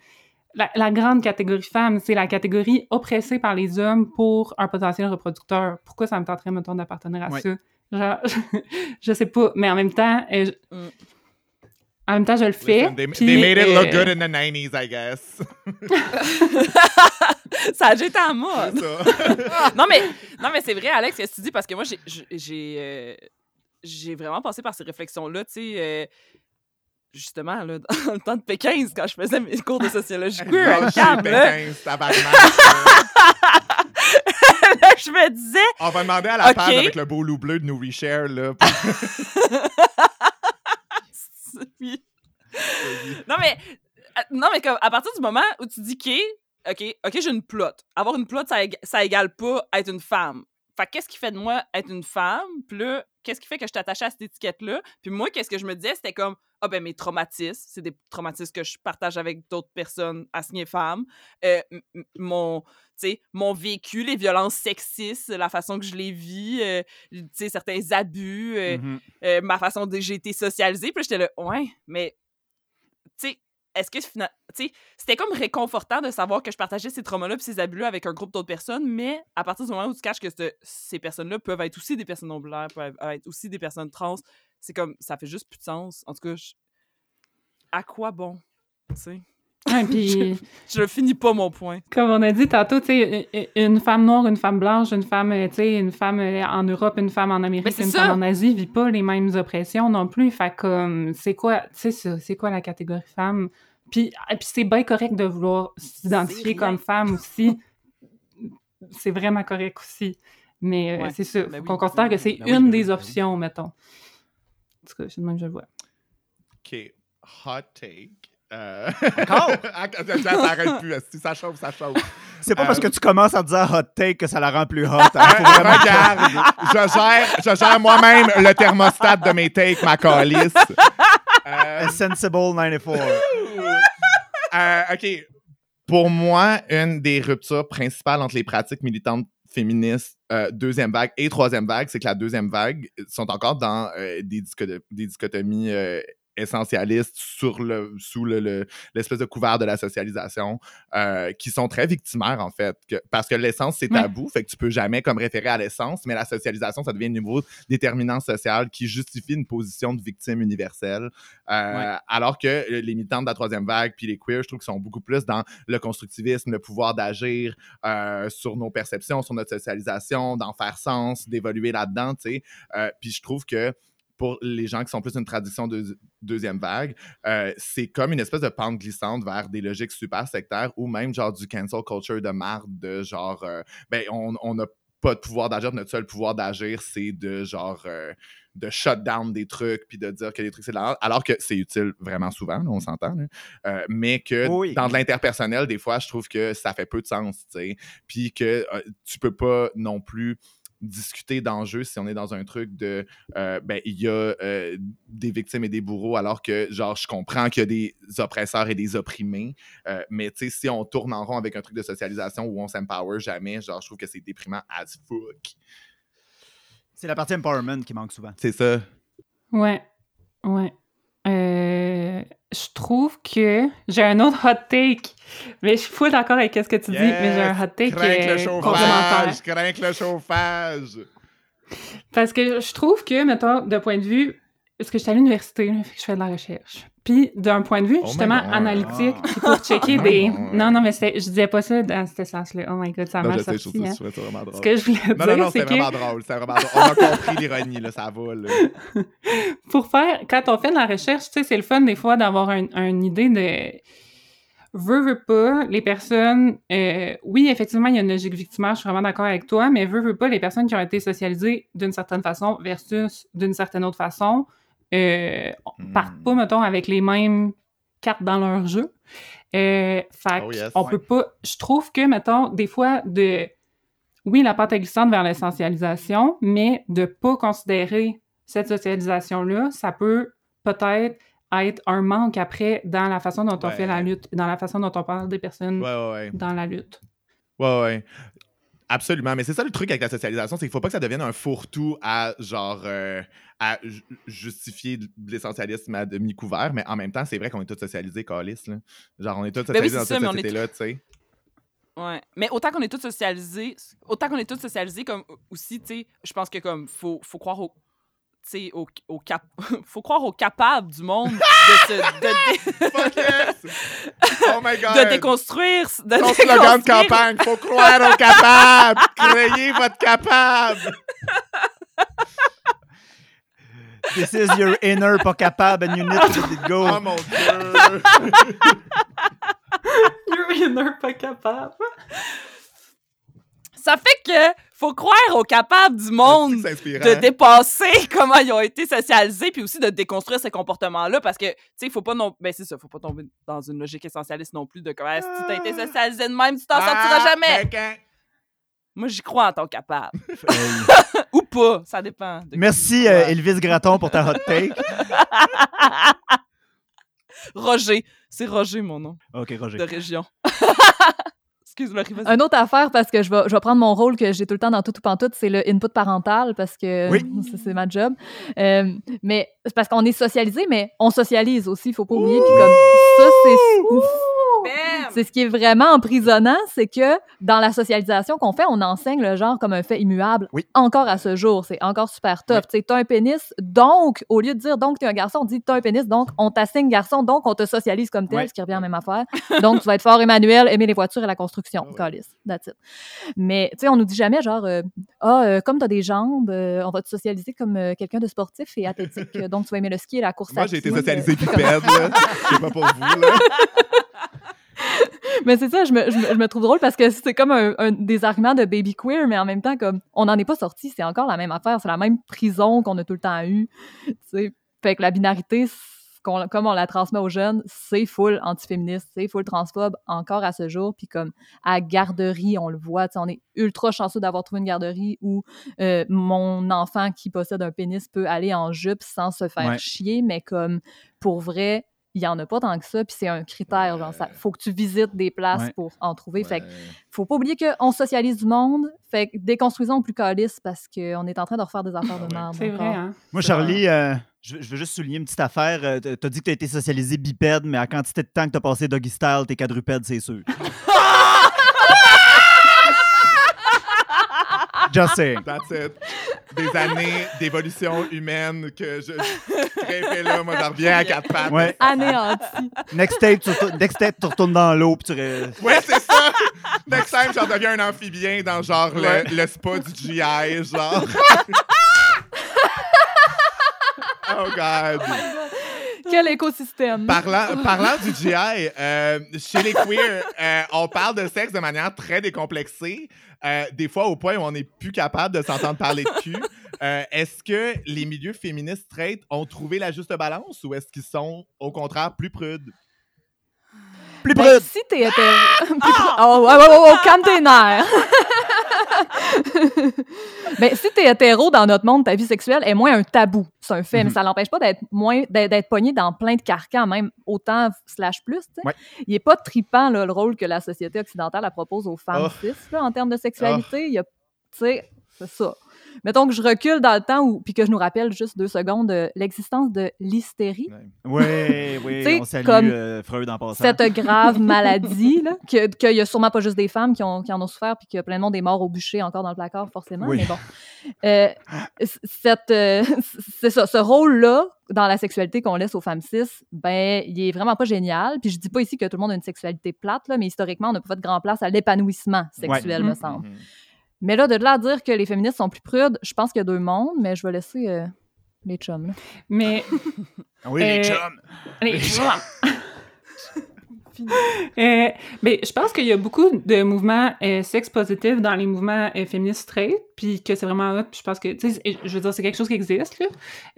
la, la grande catégorie femme, c'est la catégorie oppressée par les hommes pour un potentiel reproducteur. Pourquoi ça me tenterait, mettons, d'appartenir à Ouais. ça? Genre, (laughs) je sais pas, mais en même temps, euh, je- Mm. en même temps, je le fais. Listen, they, made it look euh, good in the 90s, I guess. (laughs) ça a été en mode. (laughs) Non, mais, non, mais c'est vrai, Alex, ce que tu dis, parce que moi, j'ai- j'ai euh, j'ai vraiment passé par ces réflexions-là, tu sais. euh, justement, là, (laughs) dans le temps de Pékin, quand je faisais mes cours de sociologie queer, là, Pékin, tabarnak, (laughs) là. je me disais, On va demander à la page avec le beau loup bleu de nous reshare, là. (laughs) Oui. non, mais, non, mais comme, à partir du moment où tu dis, OK, OK, OK, j'ai une plot. Avoir une plot, ça, ég- ça égale pas être une femme. Fait que qu'est-ce qui fait de moi être une femme? Puis là, qu'est-ce qui fait que je t'attachais à cette étiquette-là? Puis moi, qu'est-ce que je me disais? C'était comme, ah ben mes traumatismes, c'est des traumatismes que je partage avec d'autres personnes assignées femmes. Euh, mon, mon vécu, les violences sexistes, la façon que je les vis, euh, certains abus, euh, Mhm. euh, ma façon dont j'ai été socialisée. Puis j'étais là, ouais, mais, tu sais, est-ce que fina- tu sais, c'était comme réconfortant de savoir que je partageais ces traumas-là puis ces abus-là avec un groupe d'autres personnes, mais à partir du moment où tu caches que ce- ces personnes-là peuvent être aussi des personnes non-binaires, peuvent être aussi des personnes trans, c'est comme, ça fait juste plus de sens. En tout cas, je- à quoi bon, tu sais? ouais, (laughs) puis, Je finis pas mon point. comme on a dit tantôt, tu sais, une- une femme noire, une femme blanche, une femme, tu sais, une femme euh, en Europe, une femme en Amérique, c'est une ça. femme en Asie vit pas les mêmes oppressions non plus. Fait comme, c'est quoi, tu sais, ça, c'est quoi la catégorie femme? Puis, ah, puis c'est bien correct de vouloir s'identifier comme femme aussi. C'est vraiment correct aussi. Mais euh, Ouais. c'est ça. Ben oui. qu'on considère que c'est Ben une ben oui, des oui. options, mettons. En tout cas, c'est de même que je le vois. OK. Hot take. Euh... Encore? (laughs) Ah, ça s'arrête plus. Si ça chauffe, ça chauffe. C'est pas Euh, parce que tu commences à dire hot take que ça la rend plus hot. hein. Faut vraiment- Regarde, je gère, je gère moi-même le thermostat de mes takes, ma calice. Euh, A Sensible 94. Euh, OK. Pour moi, une des ruptures principales entre les pratiques militantes féministes, euh, deuxième vague et troisième vague, c'est que la deuxième vague sont encore dans euh, des, des dichotomies euh, essentialistes sur le, sous le- le- l'espèce de couvert de la socialisation euh, qui sont très victimaires, en fait. que- parce que l'essence, c'est Ouais. tabou, fait que tu peux jamais comme référer à l'essence, mais la socialisation, ça devient un nouveau déterminant social qui justifie une position de victime universelle. Euh, Ouais. Alors que euh, les militants de la troisième vague puis les queers, je trouve qu'ils sont beaucoup plus dans le constructivisme, le pouvoir d'agir euh, sur nos perceptions, sur notre socialisation, d'en faire sens, d'évoluer là-dedans, tu sais. Puis je trouve que pour les gens qui sont plus une tradition de deuxième vague, euh, c'est comme une espèce de pente glissante vers des logiques super sectaires ou même genre du cancel culture de marde, de genre, euh, ben, on on n'a pas de pouvoir d'agir, notre seul pouvoir d'agir, c'est de genre, euh, de shut down des trucs puis de dire que les trucs c'est de la alors que c'est utile vraiment souvent, là, on s'entend. Euh, mais que Oui. dans de l'interpersonnel, des fois, je trouve que ça fait peu de sens, tu sais, puis que euh, tu peux pas non plus discuter d'enjeux si on est dans un truc de euh, ben il y a euh, des victimes et des bourreaux alors que genre je comprends qu'il y a des oppresseurs et des opprimés euh, mais tu sais si on tourne en rond avec un truc de socialisation où on s'empower jamais genre je trouve que c'est déprimant as fuck C'est la partie empowerment qui manque souvent. c'est ça Ouais, ouais. Euh, je trouve que j'ai un autre hot take, mais je suis full d'accord avec ce que tu dis, mais j'ai un hot take crains euh, le complémentaire. chauffage crains le chauffage Parce que je trouve que, mettons, de point de vue, parce que je suis à l'université, je fais de la recherche. Puis d'un point de vue Oh justement analytique, Ah. pour checker (laughs) Oh des... Non, non, mais je disais pas ça dans ce sens-là. Oh my God, ça m'a sorti. hein. ça- je trouve ça vraiment drôle. Ce que je voulais Non, non, dire, non, c'est que... vraiment drôle. C'est vraiment drôle. On a compris l'ironie, là, ça va, là. (laughs) pour faire, quand on fait de la recherche, tu sais, c'est le fun des fois d'avoir un- une idée de. Veux, veux pas, les personnes. euh, oui, effectivement, il y a une logique victimaire, je suis vraiment d'accord avec toi, mais veux, veux pas, les personnes qui ont été socialisées d'une certaine façon versus d'une certaine autre façon, euh, Hmm. partent pas, mettons, avec les mêmes cartes dans leur jeu. Euh, fait Oh yes. on Ouais. peut pas. Je trouve que, mettons, des fois, de. Oui, la pente est glissante vers l'essentialisation, mais de pas considérer cette socialisation-là, ça peut peut-être être un manque après dans la façon dont on Ouais. fait la lutte, dans la façon dont on parle des personnes Ouais, ouais, ouais. dans la lutte. Ouais, ouais. Absolument. Mais c'est ça le truc avec la socialisation, c'est qu'il faut pas que ça devienne un fourre-tout à genre euh, à ju- justifier de l'essentialisme à demi-couvert, mais en même temps, c'est vrai qu'on est tous socialisés, Calis. Là. Genre, on est tous Ben oui, socialisés dans c'est ça, cette est société-là, tu sais. Ouais. Mais autant qu'on est tous socialisés, autant qu'on est tous socialisés, comme aussi, tu sais, je pense que comme faut, faut croire au. Tu sais, au, au cap... (laughs) faut croire aux capables du monde (laughs) de, se, de, dé- Fuck yes! Oh my (laughs) god! de déconstruire. De Ton slogan de déconstruire- campagne, faut croire aux capables! Créez votre capable! This is your inner pas capable and you need to let it go. Oh mon dieu! You're inner pas capable. Ça fait que faut croire aux capables du monde de dépasser (laughs) comment ils ont été socialisés, puis aussi de déconstruire ces comportements-là, parce que, tu sais, il faut pas non... Ben, c'est ça, faut pas tomber dans une logique essentialiste non plus de comme, Ah, si t'as été socialisé de même, tu t'en sortiras Ah, jamais. ben, Moi, j'y crois en ton capable. (laughs) Hey. (laughs) Ou pas, ça dépend. de- Merci, euh, Elvis Graton, pour ta hot take. Roger. C'est Roger, mon nom, OK, de Roger. Riva. Une autre affaire, parce que je vais, je vais prendre mon rôle que j'ai tout le temps dans tout ou pantoute, c'est le input parental, parce que Oui. (laughs) c'est ma job. Euh, mais c'est parce qu'on est socialisé, mais on socialise aussi, il faut pas oublier. Puis comme ça, c'est... C'est ce qui est vraiment emprisonnant, c'est que dans la socialisation qu'on fait, on enseigne le genre comme un fait immuable. Oui. Encore à ce jour, c'est encore super top. Tu sais, t'as un pénis, donc, au lieu de dire donc t'es un garçon, on dit t'as un pénis, donc on t'assigne garçon, donc on te socialise comme tel, ce qui revient à la même affaire. Donc tu vas être fort Emmanuel, aimer les voitures et la construction. Calice. That's it. Mais tu sais, on nous dit jamais genre euh, ah euh, comme t'as des jambes, euh, on va te socialiser comme euh, quelqu'un de sportif et athlétique, donc tu vas aimer le ski et la course Moi, à j'ai été socialisé bipède, là. Je sais pas pour vous, là. (laughs) Mais c'est ça, je me, je, me, je me trouve drôle parce que c'est comme un, un des arguments de baby queer, mais en même temps, comme on n'en est pas sorti, c'est encore la même affaire, c'est la même prison qu'on a tout le temps eu. tu sais. Fait que la binarité, comme on la transmet aux jeunes, c'est full antiféministe, c'est full transphobe encore à ce jour. Puis comme à garderie, on le voit, tu sais, on est ultra chanceux d'avoir trouvé une garderie où euh, mon enfant qui possède un pénis peut aller en jupe sans se faire Ouais. chier, mais comme pour vrai, il y en a pas tant que ça, puis c'est un critère, genre, ça, faut que tu visites des places Ouais. pour en trouver. Fait que Ouais. faut pas oublier qu'on socialise du monde, fait que déconstruisons plus calice parce qu'on est en train de refaire des affaires de merde. C'est vrai, hein? Moi, Charlie, euh, je, veux juste souligner une petite affaire. Euh, t'as- T'as dit que t'as été socialisé bipède, mais à quantité de temps que t'as passé doggy style, t'es quadrupède, c'est sûr. (laughs) Just saying. That's it. Des années d'évolution humaine que je grimpais là. Moi, je reviens à quatre pattes. Ouais. Anéanti. Next tape, tu retournes, next tape, tu retournes dans l'eau, puis tu... Ouais, c'est ça! Next time, j'en deviens un amphibien dans genre le- Ouais. le, spa du GI, genre. (laughs) oh God! Quel écosystème? Parlant, (laughs) parlant du GI, euh, chez les queers, euh, on parle de sexe de manière très décomplexée, euh, des fois au point où on n'est plus capable de s'entendre parler de cul. Euh, est-ce que les milieux féministes straight ont trouvé la juste balance ou est-ce qu'ils sont au contraire plus prudes? Plus Ben, prude! si t'es hétéro... (laughs) Plus prude. Oh, ouais, ouais, ouais, ouais, calme tes nerfs. (laughs) (laughs) ben, si t'es hétéro dans notre monde, ta vie sexuelle est moins un tabou. C'est un fait, mais Mhm. ça l'empêche pas d'être moins d'être pogné dans plein de carcans, même autant slash plus. Ouais. Il est pas tripant là, le rôle que la société occidentale propose aux femmes Oh. cis là, en termes de sexualité. Il y a, tu sais, c'est ça. Mettons que je recule dans le temps ou puis que je nous rappelle juste deux secondes euh, l'existence de l'hystérie. Oui, (laughs) oui, on salue comme euh, Freud en passant. Cette grave (laughs) maladie, là, que- qu'il y a sûrement pas juste des femmes qui, ont, qui en ont souffert, puis qu'il y a plein de monde est mort au bûcher encore dans le placard, forcément. Oui. Mais bon. Euh, cette, euh, (laughs) c'est ça, ce rôle-là, dans la sexualité qu'on laisse aux femmes cis, ben, il est vraiment pas génial. Puis je dis pas ici que tout le monde a une sexualité plate, là, mais historiquement, on n'a pas fait de grand place à l'épanouissement sexuel, Ouais. me semble. Mais là, de là à dire que les féministes sont plus prudes, je pense qu'il y a deux mondes, mais je vais laisser euh, les chums. là. Mais (laughs) Oui, les Euh, chums. Allez, (laughs) Euh, ben, je pense qu'il y a beaucoup de mouvements euh, sex positifs dans les mouvements euh, féministes straight, puis que c'est vraiment hot, puis je pense que, tu sais, je veux dire, c'est quelque chose qui existe, là,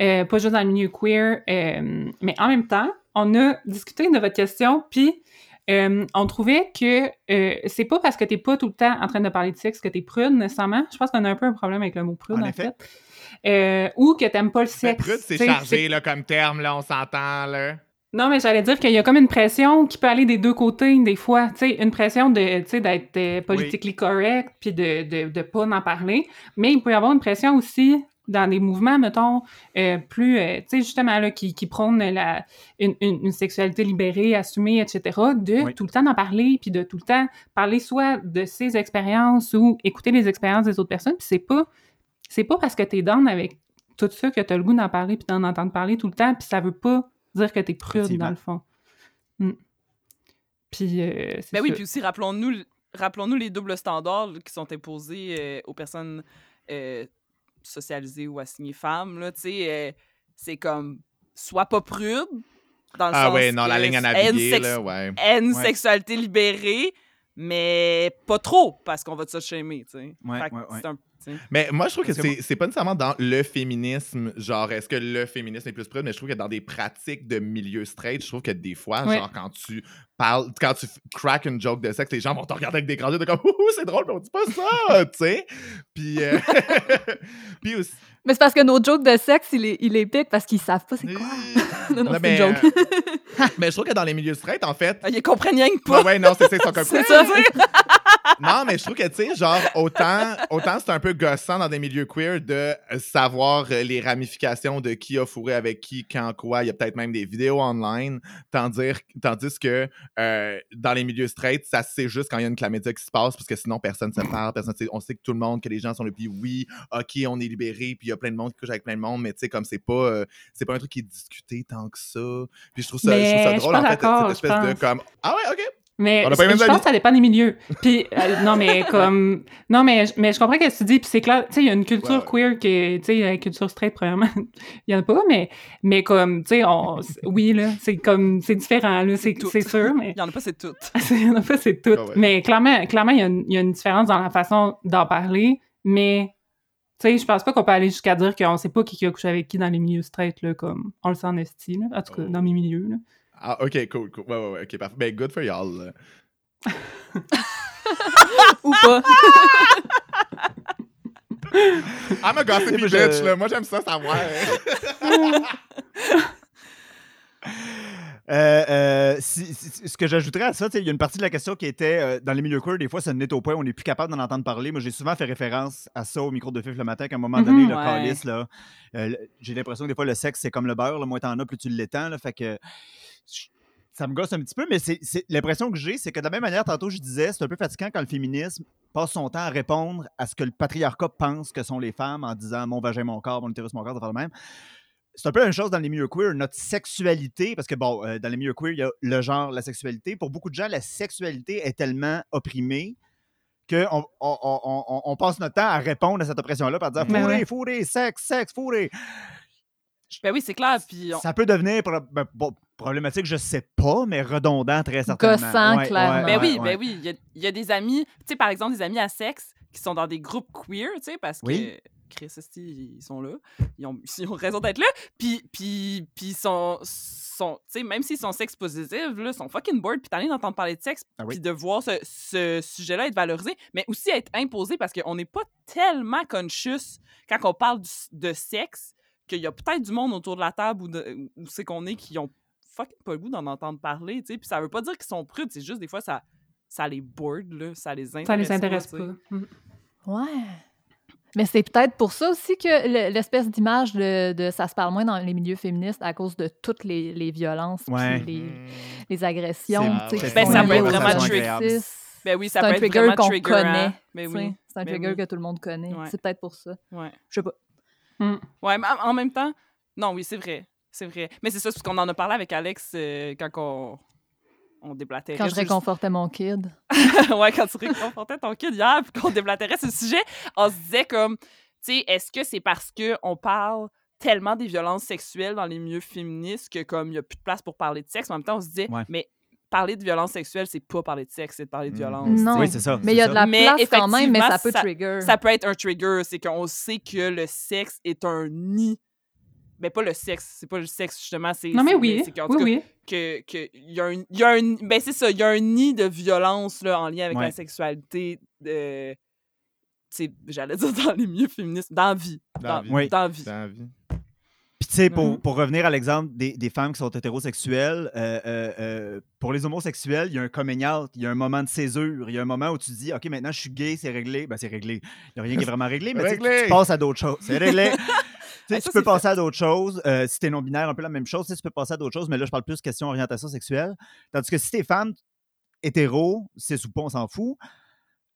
Euh, pas juste dans le milieu queer, euh, mais en même temps, on a discuté de votre question, puis euh, on trouvait que euh, c'est pas parce que t'es pas tout le temps en train de parler de sexe que t'es prude, nécessairement. Je pense qu'on a un peu un problème avec le mot prude, En fait. Euh, ou que t'aimes pas le Mais sexe. prude, c'est chargé là, comme terme, là, on s'entend. là. non, mais j'allais dire qu'il y a comme une pression qui peut aller des deux côtés, des fois. Tu sais, une pression de, d'être euh, politically correct, puis de, de, de pas en parler. Mais il peut y avoir une pression aussi dans des mouvements, mettons, euh, plus, euh, tu sais, justement, là, qui, qui prônent la, une, une, une sexualité libérée, assumée, etc., de Oui. tout le temps en parler, puis de tout le temps parler soit de ses expériences ou écouter les expériences des autres personnes. Puis c'est pas, c'est pas parce que t'es down avec tout ça que t'as le goût d'en parler puis d'en entendre parler tout le temps, puis ça veut pas dire que t'es prude, dans le fond. Mm. Puis, euh, Ben oui, puis aussi, rappelons-nous rappelons-nous les doubles standards qui sont imposés euh, aux personnes socialisées ou assignées femmes. Là, tu sais, euh, c'est comme, sois pas prude, dans le Ah sens ouais, non, la ligne à naviguer, là, ouais. aie une Ouais. sexualité libérée, mais pas trop, parce qu'on va te shamer, tu sais. Ouais, ouais, ouais. c'est un- Mais moi, je trouve que que c'est pas nécessairement dans le féminisme, genre, est-ce que le féminisme est plus prude, mais je trouve que dans des pratiques de milieu straight, je trouve que des fois, Ouais. genre, quand tu parles, quand tu crack une joke de sexe, les gens vont te regarder avec des grands yeux de comme, ouh, c'est drôle, mais on dit pas ça, (laughs) tu sais. Puis, euh, (laughs) puis aussi. Mais c'est parce que nos jokes de sexe, il les, il les piquent parce qu'ils savent pas c'est quoi. (laughs) non, non, Non, c'est mais, une joke. euh, mais je trouve que dans les milieux straight, en fait, Ah, Ils comprennent rien que pas. Ouais, ouais, non, c'est ça, ils sont comme C'est ça. Non, mais je trouve que, tu sais, genre, autant, autant c'est un peu gossant dans des milieux queer de savoir euh, les ramifications de qui a fourré avec qui, quand, quoi. Il y a peut-être même des vidéos online. Tandis, tandis que euh, dans les milieux straight, ça c'est juste quand il y a une clamédia qui se passe, parce que sinon, personne ne se parle. Personne, on sait que tout le monde, que les gens sont le puis oui, OK, on est libéré, puis il y a plein de monde qui couche avec plein de monde, mais tu sais, comme c'est pas, euh, c'est pas un truc qui est discuté tant que ça. Puis je trouve ça, je trouve ça drôle, en fait, cette espèce de comme, ah ouais, OK. Mais je pense amis. que ça dépend des milieux. Puis, euh, non, mais (laughs) comme. Non, mais, mais je comprends ce que tu dis. Puis c'est clair, tu sais, il y a une culture queer qui est. Tu sais, la culture straight, premièrement, (laughs) il y en a pas, mais, mais comme, tu sais, on- oui, là, c'est comme. C'est différent, là, c'est sûr, mais. (laughs) Il y en a pas, c'est tout. Il y en a pas, c'est tout. Ah ouais. Mais clairement, clairement, il y, a une- il y a une différence dans la façon d'en parler, mais. Tu sais, je pense pas qu'on peut aller jusqu'à dire qu'on sait pas qui, qui a couché avec qui dans les milieux straight, là, comme on le sent en esti, là. En tout cas, Oh. dans mes milieux, là. Ah, ok, cool, cool. Ouais, ouais, ouais, ok, parfait. Ben, good for y'all. (laughs) Ou pas. (laughs) I'm a gossipy Moi, je- bitch, là. Moi, j'aime ça savoir. (laughs) Euh, euh, si- si- ce que j'ajouterais à ça, tu sais, il y a une partie de la question qui était euh, dans les milieux queer, des fois, ça n'est au point où on n'est plus capable d'en entendre parler. Moi, j'ai souvent fait référence à ça au micro de Fif le matin, qu'à un moment donné, Mhm, le ouais. calice, là, euh, j'ai l'impression que des fois, le sexe, c'est comme le beurre, là, moins t'en as, plus tu l'étends. là, Fait que ça me gosse un petit peu, mais c'est l'impression que j'ai, c'est que de la même manière, tantôt, je disais, c'est un peu fatigant quand le féminisme passe son temps à répondre à ce que le patriarcat pense que sont les femmes en disant mon vagin, mon corps, mon utérus, mon corps, ça fait le même. C'est un peu la même chose dans les milieux queer. Notre sexualité, parce que bon, euh, dans les milieux queer, il y a le genre, la sexualité. Pour beaucoup de gens, la sexualité est tellement opprimée qu'on on, passe notre temps à répondre à cette oppression-là par dire fourré, ouais. fourré, sexe, sexe, fourré. Ben oui, c'est clair. Puis on- Ça peut devenir ben, problématique, je sais pas, mais redondant très certainement. Gossant, clairement. Ben ouais, oui, ouais. ben oui. Il y a, il y a des amis, tu sais, par exemple, des amis à sexe qui sont dans des groupes queer, tu sais, parce que. Chris, ils sont là. Ils ont, ils ont raison d'être là. Puis, puis, puis ils sont, sont tu sais, même s'ils sont sex positifs, là, ils sont fucking bored. Puis t'en es d'entendre parler de sexe, Ah oui. puis de voir ce, ce sujet-là être valorisé, mais aussi être imposé parce qu'on n'est pas tellement conscious quand on parle du- de sexe qu'il y a peut-être du monde autour de la table où, où c'est qu'on est qui ont fucking pas le goût d'en entendre parler, tu sais. Puis ça veut pas dire qu'ils sont prudes, c'est juste des fois ça, ça les board, là, ça les intéresse Ça les intéresse sais. pas. Mm. Ouais. Mais c'est peut-être pour ça aussi que le- l'espèce d'image de, de ça se parle moins dans les milieux féministes à cause de toutes les, les violences puis Ouais. les, Hmm. les agressions. Tu sais, qui Ben, ça peut être vraiment trigger. Ben oui, ça C'est peut un être trigger vraiment qu'on connaît. Ben sais, oui. C'est un Ben trigger oui. que tout le monde connaît. Ouais. C'est peut-être pour ça. Ouais. Je sais pas. Hmm. Ouais, mais en même temps, non, oui, c'est vrai. C'est vrai. Mais c'est ça, parce qu'on en a parlé avec Alex euh, quand on, on déblatérait. Quand je réconfortais mon kid. (laughs) ouais, quand tu réconfortais ton kid hier, puis qu'on déblatérait ce sujet, on se disait comme, tu sais, est-ce que c'est parce qu'on parle tellement des violences sexuelles dans les milieux féministes que comme il n'y a plus de place pour parler de sexe, en même temps, on se disait, Ouais. mais parler de violences sexuelles, c'est pas parler de sexe, c'est de parler de Mm. violence. Non. Oui, c'est ça. Mais il y a de ça. la Mais place quand même, mais ça peut effectivement, trigger. Ça peut être un trigger, c'est qu'on sait que le sexe est un nid. Mais pas le sexe, c'est pas le sexe justement, c'est Non, mais oui. c'est qu'en Oui, tout cas, oui. que que il y a un il y a un ben c'est ça, il y a un nid de violence là en lien avec Ouais. la sexualité de tu sais, j'allais dire dans les milieux féministes, dans la vie, Dans dans, la vie. Oui. dans la vie. Dans la vie. Puis, tu sais, pour, Mhm. pour revenir à l'exemple des, des femmes qui sont hétérosexuelles, euh, euh, euh, pour les homosexuels, il y a un coming out, il y a un moment de césure, il y a un moment où tu dis, OK, maintenant je suis gay, c'est réglé. Ben, c'est réglé. Il n'y a rien qui est vraiment réglé, mais tu, Réglé! tu passes à d'autres choses. C'est réglé. (laughs) Tu sais, tu ça, peux passer à d'autres choses. Euh, si t'es non-binaire, un peu la même chose. Tu sais, tu peux passer à d'autres choses, mais là, je parle plus question orientation sexuelle. Tandis que si t'es femme hétéro, c'est ou pas, on s'en fout.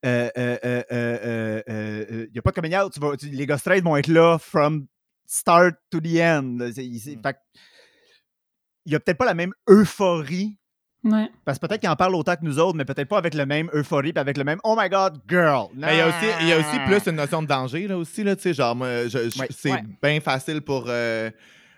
Il euh, euh, euh, euh, a pas de coming out. Tu vas- tu- les gars straight vont être là from start to the end. C'est- c'est- Mm. il a peut-être pas la même euphorie. Ouais. Parce que peut-être qu'ils en parlent autant que nous autres, mais peut-être pas avec le même euphorie puis avec le même Oh my God, girl. Mais il y a aussi, il y a aussi plus une notion de danger, là, aussi, là, tu sais, genre, moi, je- je- Ouais. c'est Ouais. bien facile pour, euh,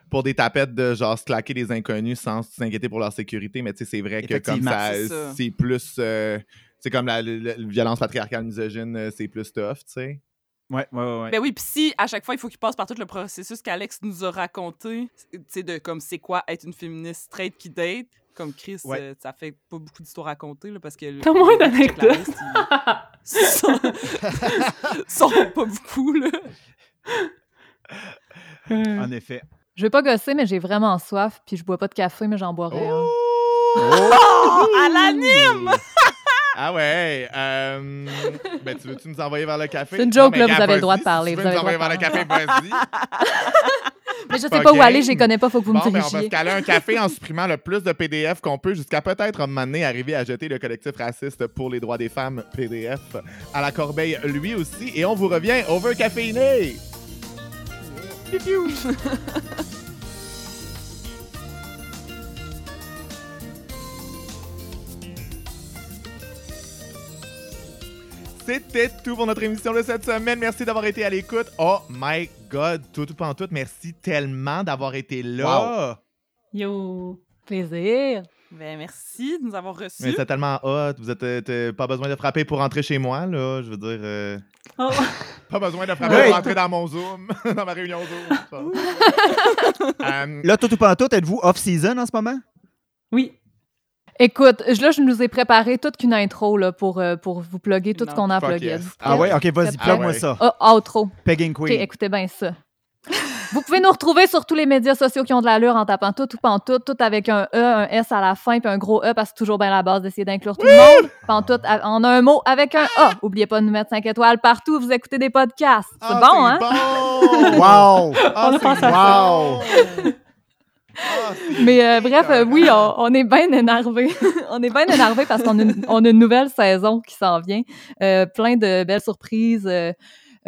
pour des tapettes de, genre, se claquer des inconnus sans s'inquiéter pour leur sécurité, mais tu sais, c'est vrai que comme ça, c'est plus, euh, c'est comme la, la- la violence patriarcale misogyne, euh, c'est plus tough, tu sais. Ouais, ouais, ouais. Ben oui, puis si à chaque fois il faut qu'il passe par tout le processus qu'Alex nous a raconté, tu sais de comme c'est quoi être une féministe straight qui date, comme Chris, Ouais. euh, ça fait pas beaucoup d'histoires à raconter là parce que T'as moins d'anecdotes. (laughs) sont, pas beaucoup là. Euh, En effet. Je vais pas gosser, mais j'ai vraiment soif, puis je bois pas de café, mais j'en boirais un. Oh, (laughs) à l'anime! Ah ouais. euh, ben, tu veux-tu nous envoyer vers le café? C'est une joke, Non, là, vous avez le droit de parler, Si tu vous veux nous avez envoyer vers le café, vas-y. (laughs) Mais je sais Pas pas où aller, je les connais pas, faut que vous Bon, me ben, on va se dirigiez. caler un café en supprimant le plus de PDF qu'on peut jusqu'à peut-être un moment donné arriver à jeter le collectif raciste pour les droits des femmes PDF à la corbeille lui aussi. Et on vous revient over caféiné. (laughs) C'était tout pour notre émission de cette semaine. Merci d'avoir été à l'écoute. Oh my God, tout, tout, tout, merci tellement d'avoir été là. Yo. Plaisir. Ben merci de nous avoir reçus. Mais c'est tellement hot. Vous êtes euh, pas besoin de frapper pour rentrer chez moi, là. Je veux dire. euh, Oh. (laughs) Pas besoin de frapper Ouais. pour rentrer dans mon Zoom, (laughs) dans ma réunion Zoom. (laughs) Euh, Là, tout ou pas en tout, êtes-vous off-season en ce moment? Oui. Écoute, je- là, je nous ai préparé toute qu'une intro là, pour, euh, pour vous plugger tout ce qu'on a à plugger. yes. Ah ouais? Ok, vas-y, plug-moi Ah ouais. ça. Ah, outro. Pegging OK, Queen. écoutez bien ça. Vous pouvez nous retrouver sur tous les médias sociaux qui ont de l'allure en tapant tout ou pantoute, tout avec un E, un S à la fin, puis un gros E parce que c'est toujours bien la base d'essayer d'inclure tout le monde. Pantoute a- en un mot avec un A. Oubliez pas de nous mettre 5 étoiles partout où vous écoutez des podcasts. C'est ah, bon, hein? bon! (laughs) Wow! Ah, On a c'est pensé à ça. wow! Ah, Mais euh, bref, euh, oui, on, on est bien énervé. (laughs) on est bien énervé parce qu'on a, une- on a une nouvelle saison qui s'en vient. Euh, plein de belles surprises.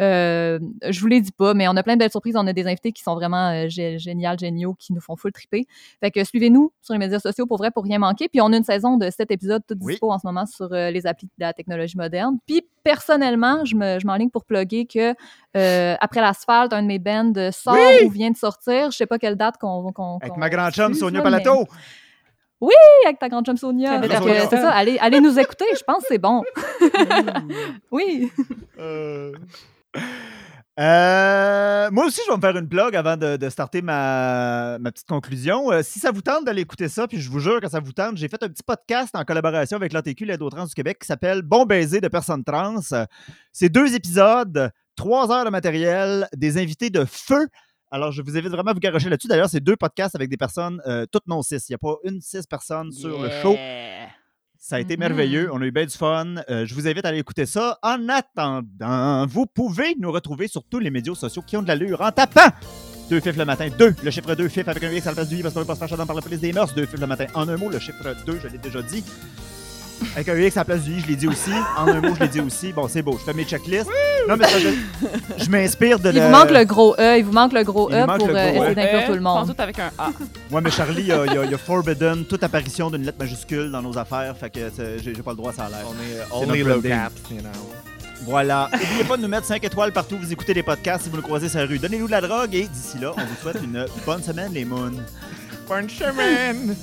Euh, je vous les dis pas, mais on a plein de belles surprises. On a des invités qui sont vraiment euh, gé- géniales, géniaux, qui nous font full triper. Fait que suivez-nous sur les médias sociaux pour vrai, pour rien manquer. Puis on a une saison de sept épisodes, tout Oui. dispo en ce moment sur euh, les applis de la technologie moderne. Puis personnellement, je me- je m'enligne pour plugger que euh, après l'asphalte, un de mes bands sort Oui! ou vient de sortir. Je sais pas quelle date qu'on Avec ma grande chum Sonia là, mais- Palato. oui, avec ta grande chum Sonia. C'est ça, allez, allez nous écouter, je pense que c'est bon. (laughs) oui. Euh, Euh, moi aussi, je vais me faire une blog avant de, starter ma, ma petite conclusion. Euh, si ça vous tente d'aller écouter ça, puis je vous jure que ça vous tente, j'ai fait un petit podcast en collaboration avec l'ATQ, l'aide aux trans du Québec, qui s'appelle Bon baiser de personnes trans. C'est deux épisodes, trois heures de matériel, des invités de feu. Alors, je vous invite vraiment à vous garocher là-dessus. D'ailleurs, c'est deux podcasts avec des personnes euh, toutes non cis. Il n'y a pas une cis personne sur le show. Ça a été Mhm. merveilleux. On a eu bien du fun. Euh, je vous invite à aller écouter ça. En attendant, vous pouvez nous retrouver sur tous les médias sociaux qui ont de l'allure en tapant. Deux fifs le matin, deux, le chiffre 2, fif avec un X à la place du I parce qu'on veut pas se faire par la police des mœurs. Deux fifs le matin, en un mot, le chiffre 2, je l'ai déjà dit. Avec un X à la place du I, je l'ai dit aussi. En un mot, je l'ai dit aussi. Bon, c'est beau, je fais mes checklists. Non, mais ça, je, je m'inspire de Il la- vous manque le gros E, il vous manque le gros Il E pour le euh, gros E. essayer d'inclure tout le monde. Tout avec un A. Ouais, mais Charlie, il y a, il y a- il y a forbidden toute apparition d'une lettre majuscule dans nos affaires, fait que j'ai pas le droit, ça a l'air. On est low branding. caps, you know. Voilà. N'oubliez pas de nous mettre 5 étoiles partout où vous écoutez des podcasts si vous nous croisez sur la rue. Donnez-nous de la drogue et d'ici là, on vous souhaite une bonne semaine, les moons. Bonne semaine!